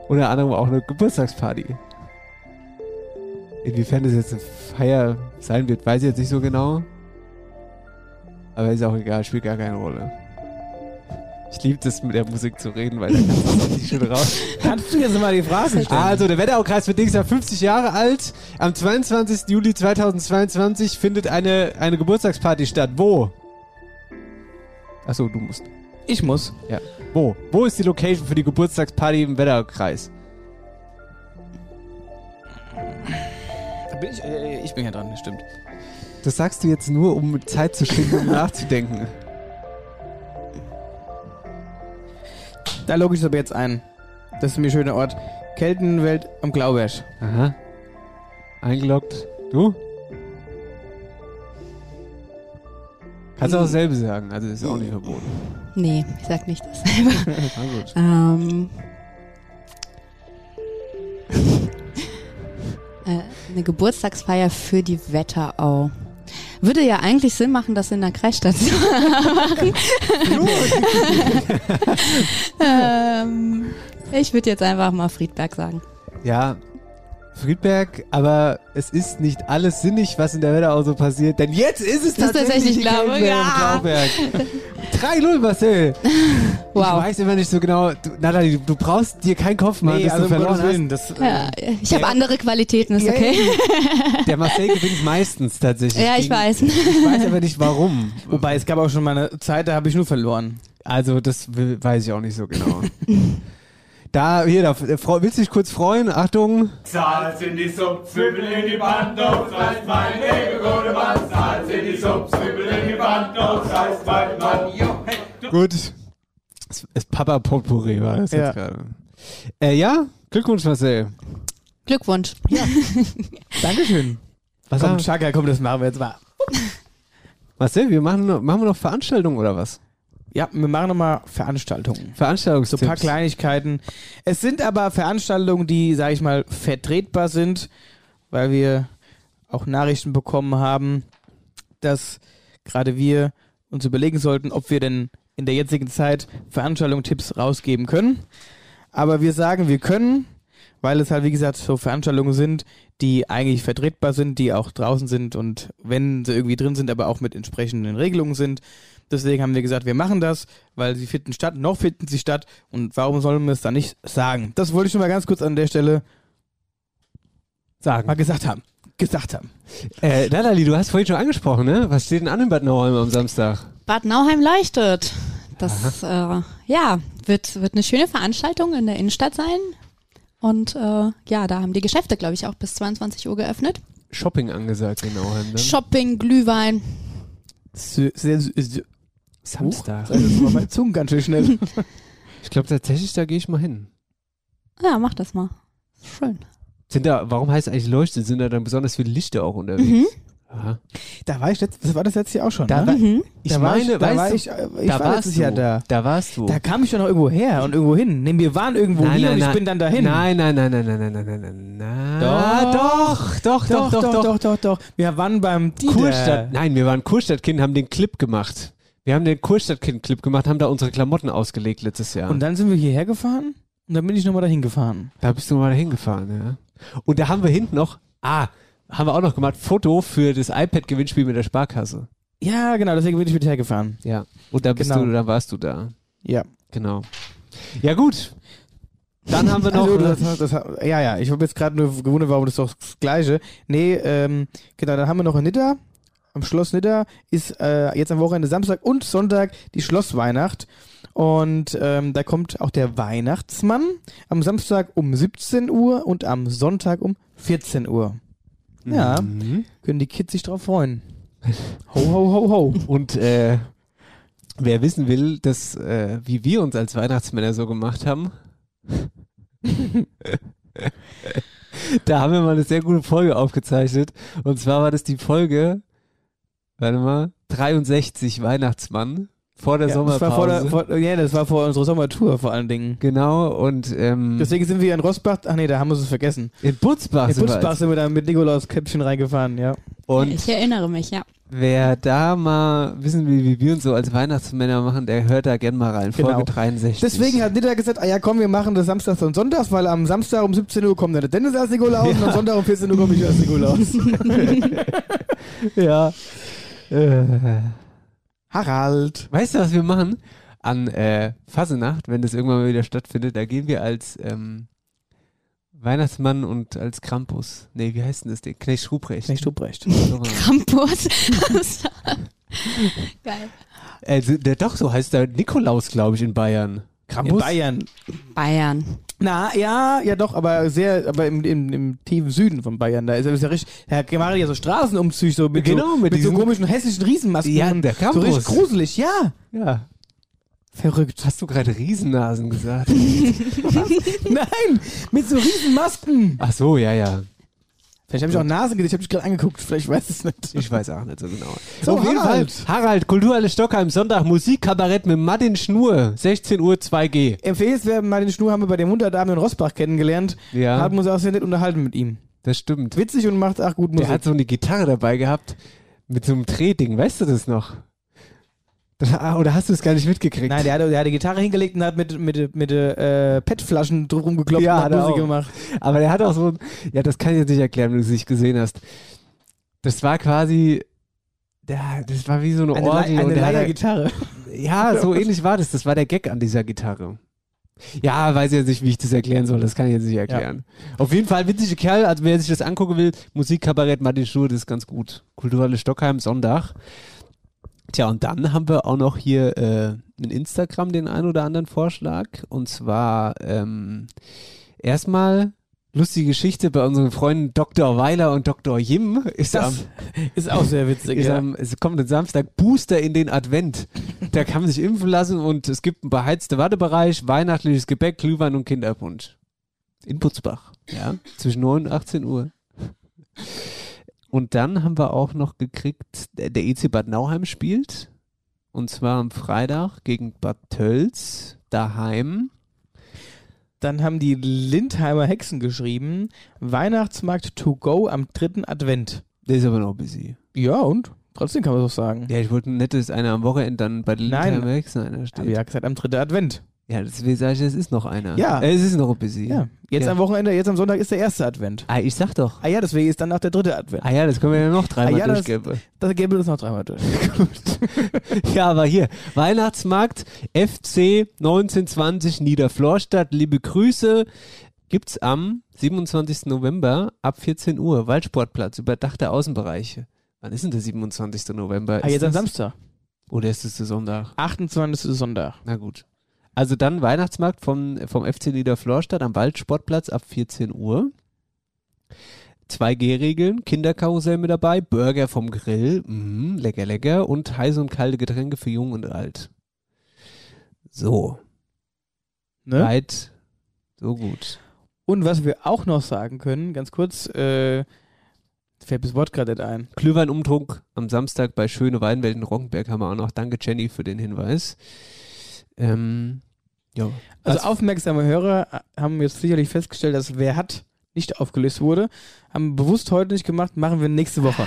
Unter anderem auch eine Geburtstagsparty. Inwiefern das jetzt eine Feier sein wird, weiß ich jetzt nicht so genau. Aber ist auch egal, spielt gar keine Rolle. Ich liebe das, mit der Musik zu reden, weil da kannst du nicht schön raus. *laughs* Kannst du jetzt mal die Frage stellen? Also, der Wetteraukreis wird nächstes Jahr 50 Jahre alt. Am 22. Juli 2022 findet eine, eine Geburtstagsparty statt. Wo? Achso, du musst. ich muss. Ja. Wo? Wo ist die Location für die Geburtstagsparty im Wetteraukreis? Da bin ich, äh, ich bin ja dran, das stimmt. Das sagst du jetzt nur, um Zeit zu schinden, um *laughs* nachzudenken. Da logge ich es aber jetzt ein. Das ist ein schöner Ort. Keltenwelt am Glauberg. Aha. Eingeloggt. Du? Kannst du auch dasselbe sagen, also ist auch nicht verboten. Nee, ich sag nicht dasselbe. *laughs* Na gut. ähm, *laughs* äh, eine Geburtstagsfeier für die Wetterau. Würde ja eigentlich Sinn machen, das in der Kreisstation *laughs* machen. ähm, ich würde jetzt einfach mal Friedberg sagen. Ja, Friedberg, aber es ist nicht alles sinnig, was in der Wetterau so passiert, denn jetzt ist es Das ist tatsächlich tatsächlich Glaube, Keltenwelt ja. am Glauberg. 3-0, Marcel. Wow. Ich weiß immer nicht so genau. Du, Natalie, du, du brauchst dir keinen Kopf machen, Nee, bis also du verloren hast. Willen, das, Ja, ich habe andere Qualitäten, ist Ja, okay. *laughs* Der Marcel gewinnt meistens tatsächlich. Ja, ich gegen- weiß. Ich weiß aber nicht warum. Wobei, es gab auch schon mal eine Zeit, da habe ich nur verloren. Also, das weiß ich auch nicht so genau. *laughs* da, hier, da, willst du dich kurz freuen? Achtung. Salz in die Suppe, Zwiebel in die Band, auf reißt mein Leben, gute Mann. Salz in die Suppe, Zwiebel in die Band, auf reißt mein Mann. Jo, hey, du. Gut. Es ist Papa Potpourri war das Ja. jetzt gerade. Äh, ja, Glückwunsch, Marcel. Glückwunsch. *laughs* Dankeschön. Was komm, Chaka, komm, das machen wir jetzt mal. Marcel, wir machen, machen wir noch Veranstaltungen oder was? Ja, wir machen nochmal Veranstaltungen. So Veranstaltungstipps. ein paar Kleinigkeiten. Es sind aber Veranstaltungen, die, sag ich mal, vertretbar sind, weil wir auch Nachrichten bekommen haben, dass gerade wir uns überlegen sollten, ob wir denn in der jetzigen Zeit Veranstaltungstipps rausgeben können. Aber wir sagen, wir können, weil es halt, wie gesagt, so Veranstaltungen sind, die eigentlich vertretbar sind, die auch draußen sind und wenn sie irgendwie drin sind, aber auch mit entsprechenden Regelungen sind. Deswegen haben wir gesagt, wir machen das, weil sie finden statt, noch finden sie statt und warum sollen wir es dann nicht sagen? Das wollte ich schon mal ganz kurz an der Stelle sagen. Mal gesagt haben. Gesagt haben. Äh, Natalie, du hast vorhin schon angesprochen, ne? Was steht denn an in Bad Nauheim am Samstag? Bad Nauheim leuchtet. Das äh, ja, wird, wird eine schöne Veranstaltung in der Innenstadt sein. Und äh, ja, da haben die Geschäfte, glaube ich, auch bis 22 Uhr geöffnet. Shopping angesagt in Nauheim, ne? Shopping, Glühwein. Sehr, sehr, sehr, Samstag. Huch, das war meine Zunge ganz schön schnell. *laughs* Ich glaube tatsächlich, da gehe ich mal hin. Ja, mach das mal. Schön. Sind da, warum heißt es eigentlich leuchtet? Sind da dann besonders viele Lichter auch unterwegs? Mhm. Aha. Da war ich letzt, das war das letzte Jahr auch schon. Da ne? war- Mhm. Ich Da war meine, ich- da weißt war du, ich, äh, ich da war warst letztes du. Jahr da. Da warst du. Da kam ich doch noch irgendwo her und irgendwo hin. Nee, wir waren irgendwo hier und ich bin dann dahin. Nein, nein, nein, nein, nein, nein, nein, nein, nein, nein. Doch, doch, doch, doch, doch, doch, doch, doch. Wir waren beim Dieter. Kurstadt. Nein, wir waren Kurstadtkind, haben den Clip gemacht. Wir haben den Kurstadtkind-Clip gemacht, haben da unsere Klamotten ausgelegt letztes Jahr. Und dann sind wir hierher gefahren und dann bin ich nochmal dahin gefahren. Da bist du mal dahin gefahren, ja. Und da haben wir hinten noch, ah, haben wir auch noch gemacht, Foto für das iPad-Gewinnspiel mit der Sparkasse. Ja, genau, deswegen bin ich mit hergefahren. Ja. Und da bist Genau. du, da warst du da. Ja. Genau. Ja, gut. Dann haben wir noch. Also, das, das, das, ja, ja, ich habe jetzt gerade nur gewundert, warum das doch das Gleiche. Nee, ähm, genau, dann haben wir noch Nidda. Am Schloss Nidda ist äh, jetzt am Wochenende Samstag und Sonntag die Schlossweihnacht. Und ähm, da kommt auch der Weihnachtsmann am Samstag um 17 Uhr und am Sonntag um 14 Uhr. Ja, Mhm. können die Kids sich drauf freuen. *laughs* Ho, ho, ho, ho. Und äh, wer wissen will, dass, äh, wie wir uns als Weihnachtsmänner so gemacht haben, *laughs* *laughs* da haben wir mal eine sehr gute Folge aufgezeichnet. Und zwar war das die Folge, warte mal, 63 Weihnachtsmann vor der Ja, das Sommerpause. war vor der, vor, ja, das war vor unserer Sommertour vor allen Dingen. genau, und ähm, Deswegen sind wir in Rosbach, ach nee, da haben wir es vergessen. in Butzbach In sind wir Butzbach jetzt. sind wir da mit Nikolaus Käppchen reingefahren, ja. Und ich erinnere mich, ja. wer da mal wissen will, wie wir uns so als Weihnachtsmänner machen, der hört da gern mal rein. Folge Genau. 63. Deswegen hat Nidda gesagt, ah ja komm, wir machen das Samstags und Sonntags, weil am Samstag um 17 Uhr kommt dann der Dennis als Nikolaus und am Sonntag um 14 Uhr komme ich als Nikolaus. *laughs* *laughs* ja. Äh. Harald. Weißt du, was wir machen? An äh, Fasenacht, wenn das irgendwann mal wieder stattfindet, da gehen wir als ähm, Weihnachtsmann und als Krampus. Nee, wie heißt denn das Ding? Knecht Ruprecht. Knecht Ruprecht. Krampus. *laughs* Geil. äh, der, doch, so heißt der Nikolaus, glaube ich, in Bayern. In Krampus? Bayern. Bayern. Na, ja, ja doch, aber sehr, aber im, im, im tiefen Süden von Bayern, da ist er ja richtig, Herr macht ja so Straßenumzüge, so mit, Genau, so, mit mit so komischen hessischen Riesenmasken. Ja, der So Campus. richtig gruselig, ja. Ja. Verrückt. Hast du gerade Riesennasen gesagt? *laughs* *laughs* Nein, mit so Riesenmasken. Ach so, ja, ja. Vielleicht habe ich auch Nasen gesehen, ich habe mich gerade angeguckt, vielleicht weiß es nicht. Ich weiß auch nicht so genau. So, Auf jeden Harald. Fall. Harald, Kulturhalle Stockheim, Sonntag Musikkabarett mit Martin Schnur, 16 Uhr 2G. Empfehlenswert, mal den Schnur haben wir bei dem Hundertabend in Rossbach kennengelernt. Ja. Haben uns auch sehr nett unterhalten mit ihm. Das stimmt. Witzig und macht auch gut Musik. Der hat so eine Gitarre dabei gehabt mit so einem Drehding, weißt du das noch? Ah, oder hast du es gar nicht mitgekriegt? Nein, der hat, der hat die Gitarre hingelegt und hat mit, mit, mit äh, PET-Flaschen drum geklopft Ja, und hat Musik gemacht. Aber der hat auch so, ein- ja, das kann ich jetzt nicht erklären, wenn du es nicht gesehen hast. Das war quasi, ja, das war wie so eine, Eine, Orgel. Eine Leiergitarre. Ja, so ähnlich war das. Das war der Gag an dieser Gitarre. Ja, weiß jetzt nicht, wie ich das erklären soll. Das kann ich jetzt nicht erklären. Auf jeden Fall witzige Kerl. Also wer sich das angucken will, Musikkabarett Martin Schur, das ist ganz gut. Kulturhalle Stockheim, Sonntag. Tja, und dann haben wir auch noch hier äh, in Instagram den ein oder anderen Vorschlag. Und zwar ähm, erstmal lustige Geschichte bei unseren Freunden Dr. Weiler und Dr. Jim. Ist Das am, *laughs* ist auch sehr witzig. ist ja. am, es kommt am Samstag Booster in den Advent. Da kann man sich impfen lassen und es gibt einen beheizten Wartebereich, weihnachtliches Gebäck, Glühwein und Kinderpunsch. In Butzbach. Ja, zwischen 9 und 18 Uhr. Und dann haben wir auch noch gekriegt, der der EC Bad Nauheim spielt. Und zwar am Freitag gegen Bad Tölz daheim. Dann haben die Lindheimer Hexen geschrieben, Weihnachtsmarkt to go am dritten Advent. Der ist aber noch busy. Ja, und? Trotzdem kann man so sagen. Ja, ich wollte nicht, dass einer am Wochenende dann bei den. Lindheimer Hexen einer steht. Ich ja gesagt, am dritten Advent. Ja, deswegen sage ich, es ist noch einer. Ja. Äh, es ist noch busy. Ja. Jetzt Ja. am Wochenende, jetzt am Sonntag ist der erste Advent. Ah, ich sag doch. Ah ja, deswegen ist dann auch der dritte Advent. Ah ja, das können wir ja noch dreimal Ah ja, das- durchgeben. Das gäbe es noch dreimal durch. *laughs* Ja, aber hier, Weihnachtsmarkt, FC 1920 Niederflorstadt, liebe Grüße, gibt's am 27. November ab 14 Uhr, Waldsportplatz, überdachte Außenbereiche. Wann ist denn der 27. November? Ah, Ist jetzt am das- Samstag. Oder ist es der Sonntag? 28. Sonntag. Na gut. Also dann Weihnachtsmarkt vom, vom FC Niederflorstadt am Waldsportplatz ab 14 Uhr. 2G-Regeln, Kinderkarussell mit dabei, Burger vom Grill, mhm, lecker, lecker und heiße und kalte Getränke für Jung und Alt. So, Ne? weit, so gut. Und was wir auch noch sagen können, ganz kurz, äh, fällt das Wort gerade nicht ein. Glühweinumtrunk am Samstag bei Schöne Weinwelt in Roggenberg haben wir auch noch. Danke Jenny für den Hinweis. Ähm, ja. Also Was- aufmerksame Hörer haben jetzt sicherlich festgestellt, dass wer hat nicht aufgelöst wurde. Haben bewusst heute nicht gemacht, machen wir nächste Woche.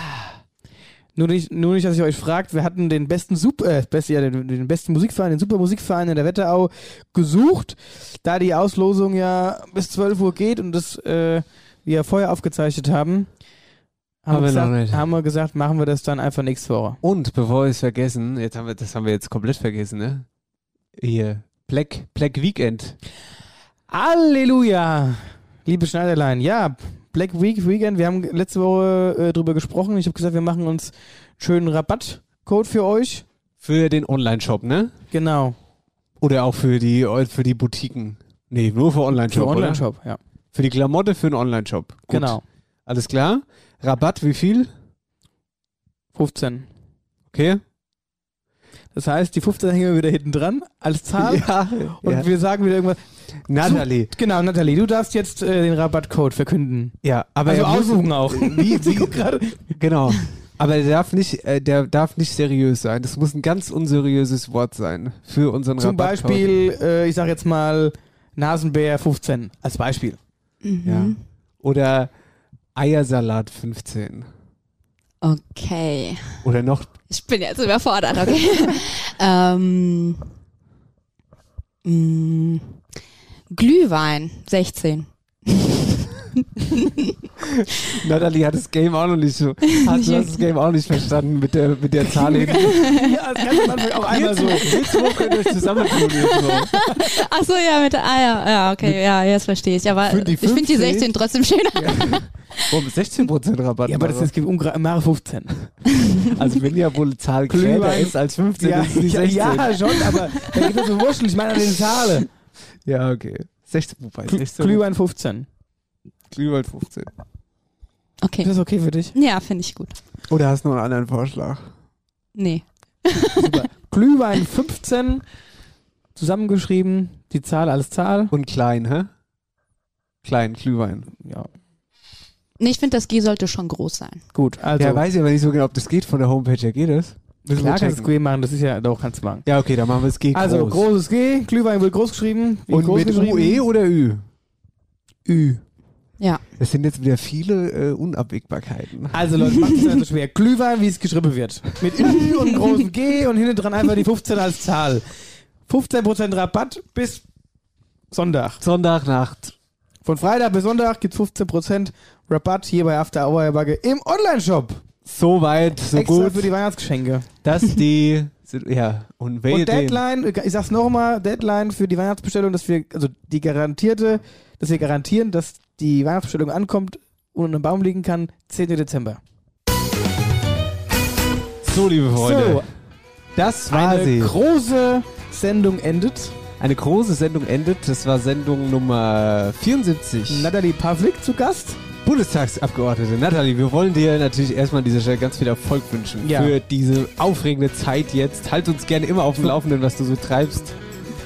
Nur nicht, nur nicht, dass ihr euch fragt, wir hatten den besten Super, äh, best, ja, den, den besten Musikverein, den Super Musikverein in der Wetterau gesucht, da die Auslosung ja bis 12 Uhr geht und das äh, wir vorher aufgezeichnet haben, haben, Haben wir gesagt, nicht. haben wir gesagt, machen wir das dann einfach nächste Woche. Und bevor wir es vergessen, jetzt haben wir, das haben wir jetzt komplett vergessen, ne? Hier, Black, Black Weekend. Halleluja! Liebe Schneiderlein, ja, Black Week Weekend, wir haben letzte Woche äh, drüber gesprochen. Ich habe gesagt, wir machen uns einen schönen Rabattcode für euch. Für den Online-Shop, ne? Genau. Oder auch für die, für die Boutiquen. Nee, nur für Online-Shop. Für? Online-Shop, ja. Für die Klamotte für den Online-Shop. Gut. Genau. Alles klar. Rabatt, wie viel? 15. Okay. Das heißt, die 15 hängen wir wieder hinten dran als Zahl. *laughs* Ja, Und ja. wir sagen wieder irgendwas. Nathalie. So, genau, Nathalie, du darfst jetzt äh, den Rabattcode verkünden. Ja, aber also aussuchen auch. Wie, *laughs* wie, gerade. genau. Aber der darf nicht, äh, der darf nicht seriös sein. Das muss ein ganz unseriöses Wort sein für unseren Zum Rabattcode. Beispiel, äh, ich sag jetzt mal Nasenbär 15 als Beispiel. Ja. Oder Eiersalat 15. Okay. Oder noch Ich bin jetzt überfordert, okay. *laughs* ähm, mh, Glühwein 16. *laughs* Natalie hat das Game auch noch nicht so. Hast, du hast das Game auch nicht verstanden mit der, mit der Zahl hinten. *laughs* ja, das kann man *laughs* auch einmal so. Jetzt wo könnt ihr euch zusammentun. So. Ach so, ja, mit der Eier. Ja, okay, ja, jetzt verstehe ich. Aber ich finde die 15? 16 trotzdem schöner. Um 16% Rabatt. Ja, aber das ist gibt Mare 15. also wenn ja wohl eine Zahl größer ist als 15, ja, ist es nicht ja, 16. ja, schon, aber da gibt es so Wurschtel. Ich meine an den Zahlen. Ja, okay. 16, wobei, Glüh- 16 Glühwein 15. Glühwein 15. Okay. Ist das okay für dich? Ja, finde ich gut. Oder hast du noch einen anderen Vorschlag? Nee. Super. *laughs* Glühwein 15, zusammengeschrieben, die Zahl als Zahl. Und klein, hä? Klein, Glühwein. Ja, Nee, ich finde, das G sollte schon groß sein. gut. Also, ja, weiß ich aber nicht so genau, ob das geht von der Homepage her. Geht das? Müssen klar wir kannst du G machen, das ist ja, doch, kannst du machen. Ja, okay, dann machen wir das G Also, groß. großes G, Glühwein wird groß geschrieben. Wie Und groß mit geschrieben? UE oder Ü? Ü. Ja. Es sind jetzt wieder viele äh, Unabwägbarkeiten. Also Leute, macht es nicht so schwer. Glühwein, wie es geschrieben wird. Mit Ü und einem großen G und hinten dran einfach die 15 als Zahl. 15% Rabatt bis Sonntag. Sonntagnacht. Von Freitag bis Sonntag gibt es 15% Rabatt hier bei After Hour Bugge im Online-Shop. So weit, so Extra gut, für die Weihnachtsgeschenke. dass die, ja, und Und den, Deadline, ich sag's nochmal, Deadline für die Weihnachtsbestellung, dass wir, also die garantierte, dass wir garantieren, dass die Weihnachtsbestellung ankommt und unter dem Baum liegen kann, 10. Dezember. so liebe Freunde, So, das war eine sie. große Sendung endet. Eine große Sendung endet, das war Sendung Nummer 74. Natalie Pavlik zu Gast. Bundestagsabgeordnete Nathalie, wir wollen dir natürlich erstmal an dieser Stelle ganz viel Erfolg wünschen Ja. für diese aufregende Zeit jetzt. Halt uns gerne immer auf dem Laufenden, was du so treibst.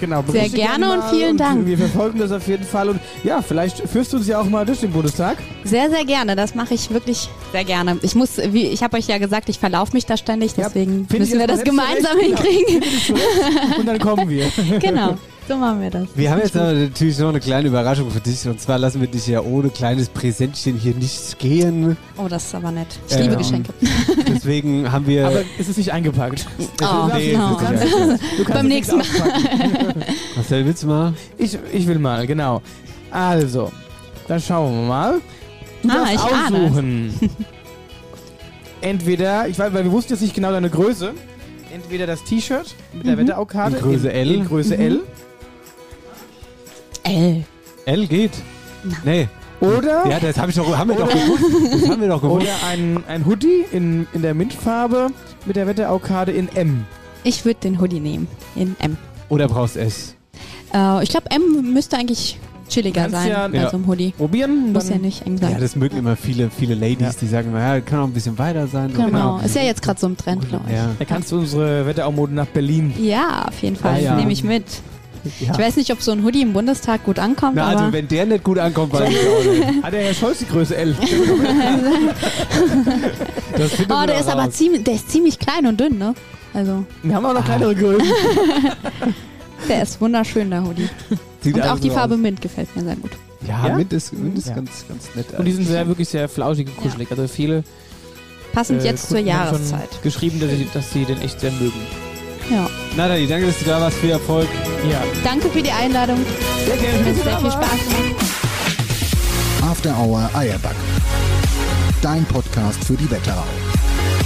Genau, Sehr gerne gerne und vielen Dank. Wir verfolgen das auf jeden Fall und ja, vielleicht führst du uns ja auch mal durch den Bundestag. Sehr, sehr gerne. Das mache ich wirklich sehr gerne. Ich muss, wie ich habe euch ja gesagt, ich verlaufe mich da ständig, Ja, deswegen ich müssen wir das gemeinsam genau. hinkriegen. Zurecht Und dann kommen wir. *laughs* genau, so machen wir das. Wir haben jetzt aber natürlich noch eine kleine Überraschung für dich und zwar lassen wir dich ja ohne kleines Präsentchen hier nicht gehen. Oh, das ist aber nett. Ich Ähm, liebe Geschenke. *laughs* Deswegen haben wir... Aber es ist nicht eingepackt. *laughs* Oh, nee, no. das Beim es nächsten Mal. *laughs* Marcel, willst du mal? Ich, ich will mal, genau. Also, dann schauen wir mal. Du Ah, darfst ich es. aussuchen. Entweder, ich weiß, weil wir wussten jetzt nicht genau deine Größe. Entweder das T-Shirt mit der Mhm. Wetteraukarte In Größe L. In Größe Mhm. L. L. L geht. Nee. Oder, Ja, das hab ich doch, haben wir doch gewusst. Das haben wir doch gewusst. oder ein, ein Hoodie in, in der Mintfarbe mit der Wetteraukarte in M. Ich würde den Hoodie nehmen, in M. Oder brauchst S. Äh, ich glaube, M müsste eigentlich chilliger Kannst sein ja- bei Ja. so einem Hoodie. Probieren. Muss ja nicht eng sein. Ja, das mögen immer viele, viele Ladies, Ja. die sagen, ja, kann auch ein bisschen weiter sein. genau. Ist ja jetzt gerade so im Trend, glaube ich. Ja. Da kannst du unsere Wetteraumode nach Berlin. Ja, auf jeden Fall. Ah, ja. Nehme ich mit. *laughs* Ja. Ich weiß nicht, ob so ein Hoodie im Bundestag gut ankommt, Na, aber also wenn der nicht gut ankommt, weiß ich auch nicht. Hat der Herr Scholz die Größe L? *laughs* Das findet oh, der ist aber raus. ziemlich, der ist ziemlich klein und dünn, ne? Also, Wir haben auch noch kleinere Größen. *laughs* der ist wunderschön, der Hoodie. Sieht Und auch also die aus. Farbe Mint gefällt mir sehr gut. Ja, Ja? Mint ist, Mint ist Ja. ganz, ganz nett. Und die sind sehr, wirklich sehr flauschig und kuschelig. Also viele Passend äh, jetzt zur Jahreszeit. geschrieben, dass sie, dass sie den echt sehr mögen. Ja. Nathalie, danke, dass du da warst. Viel Erfolg. Ja. Danke für die Einladung. Sehr gerne. Hat sehr viel Spaß gemacht. After Hour Eierback. Dein Podcast für die Wetterau.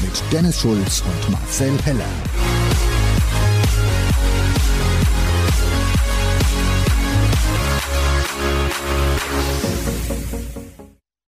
Mit Dennis Schulz und Marcel Heller.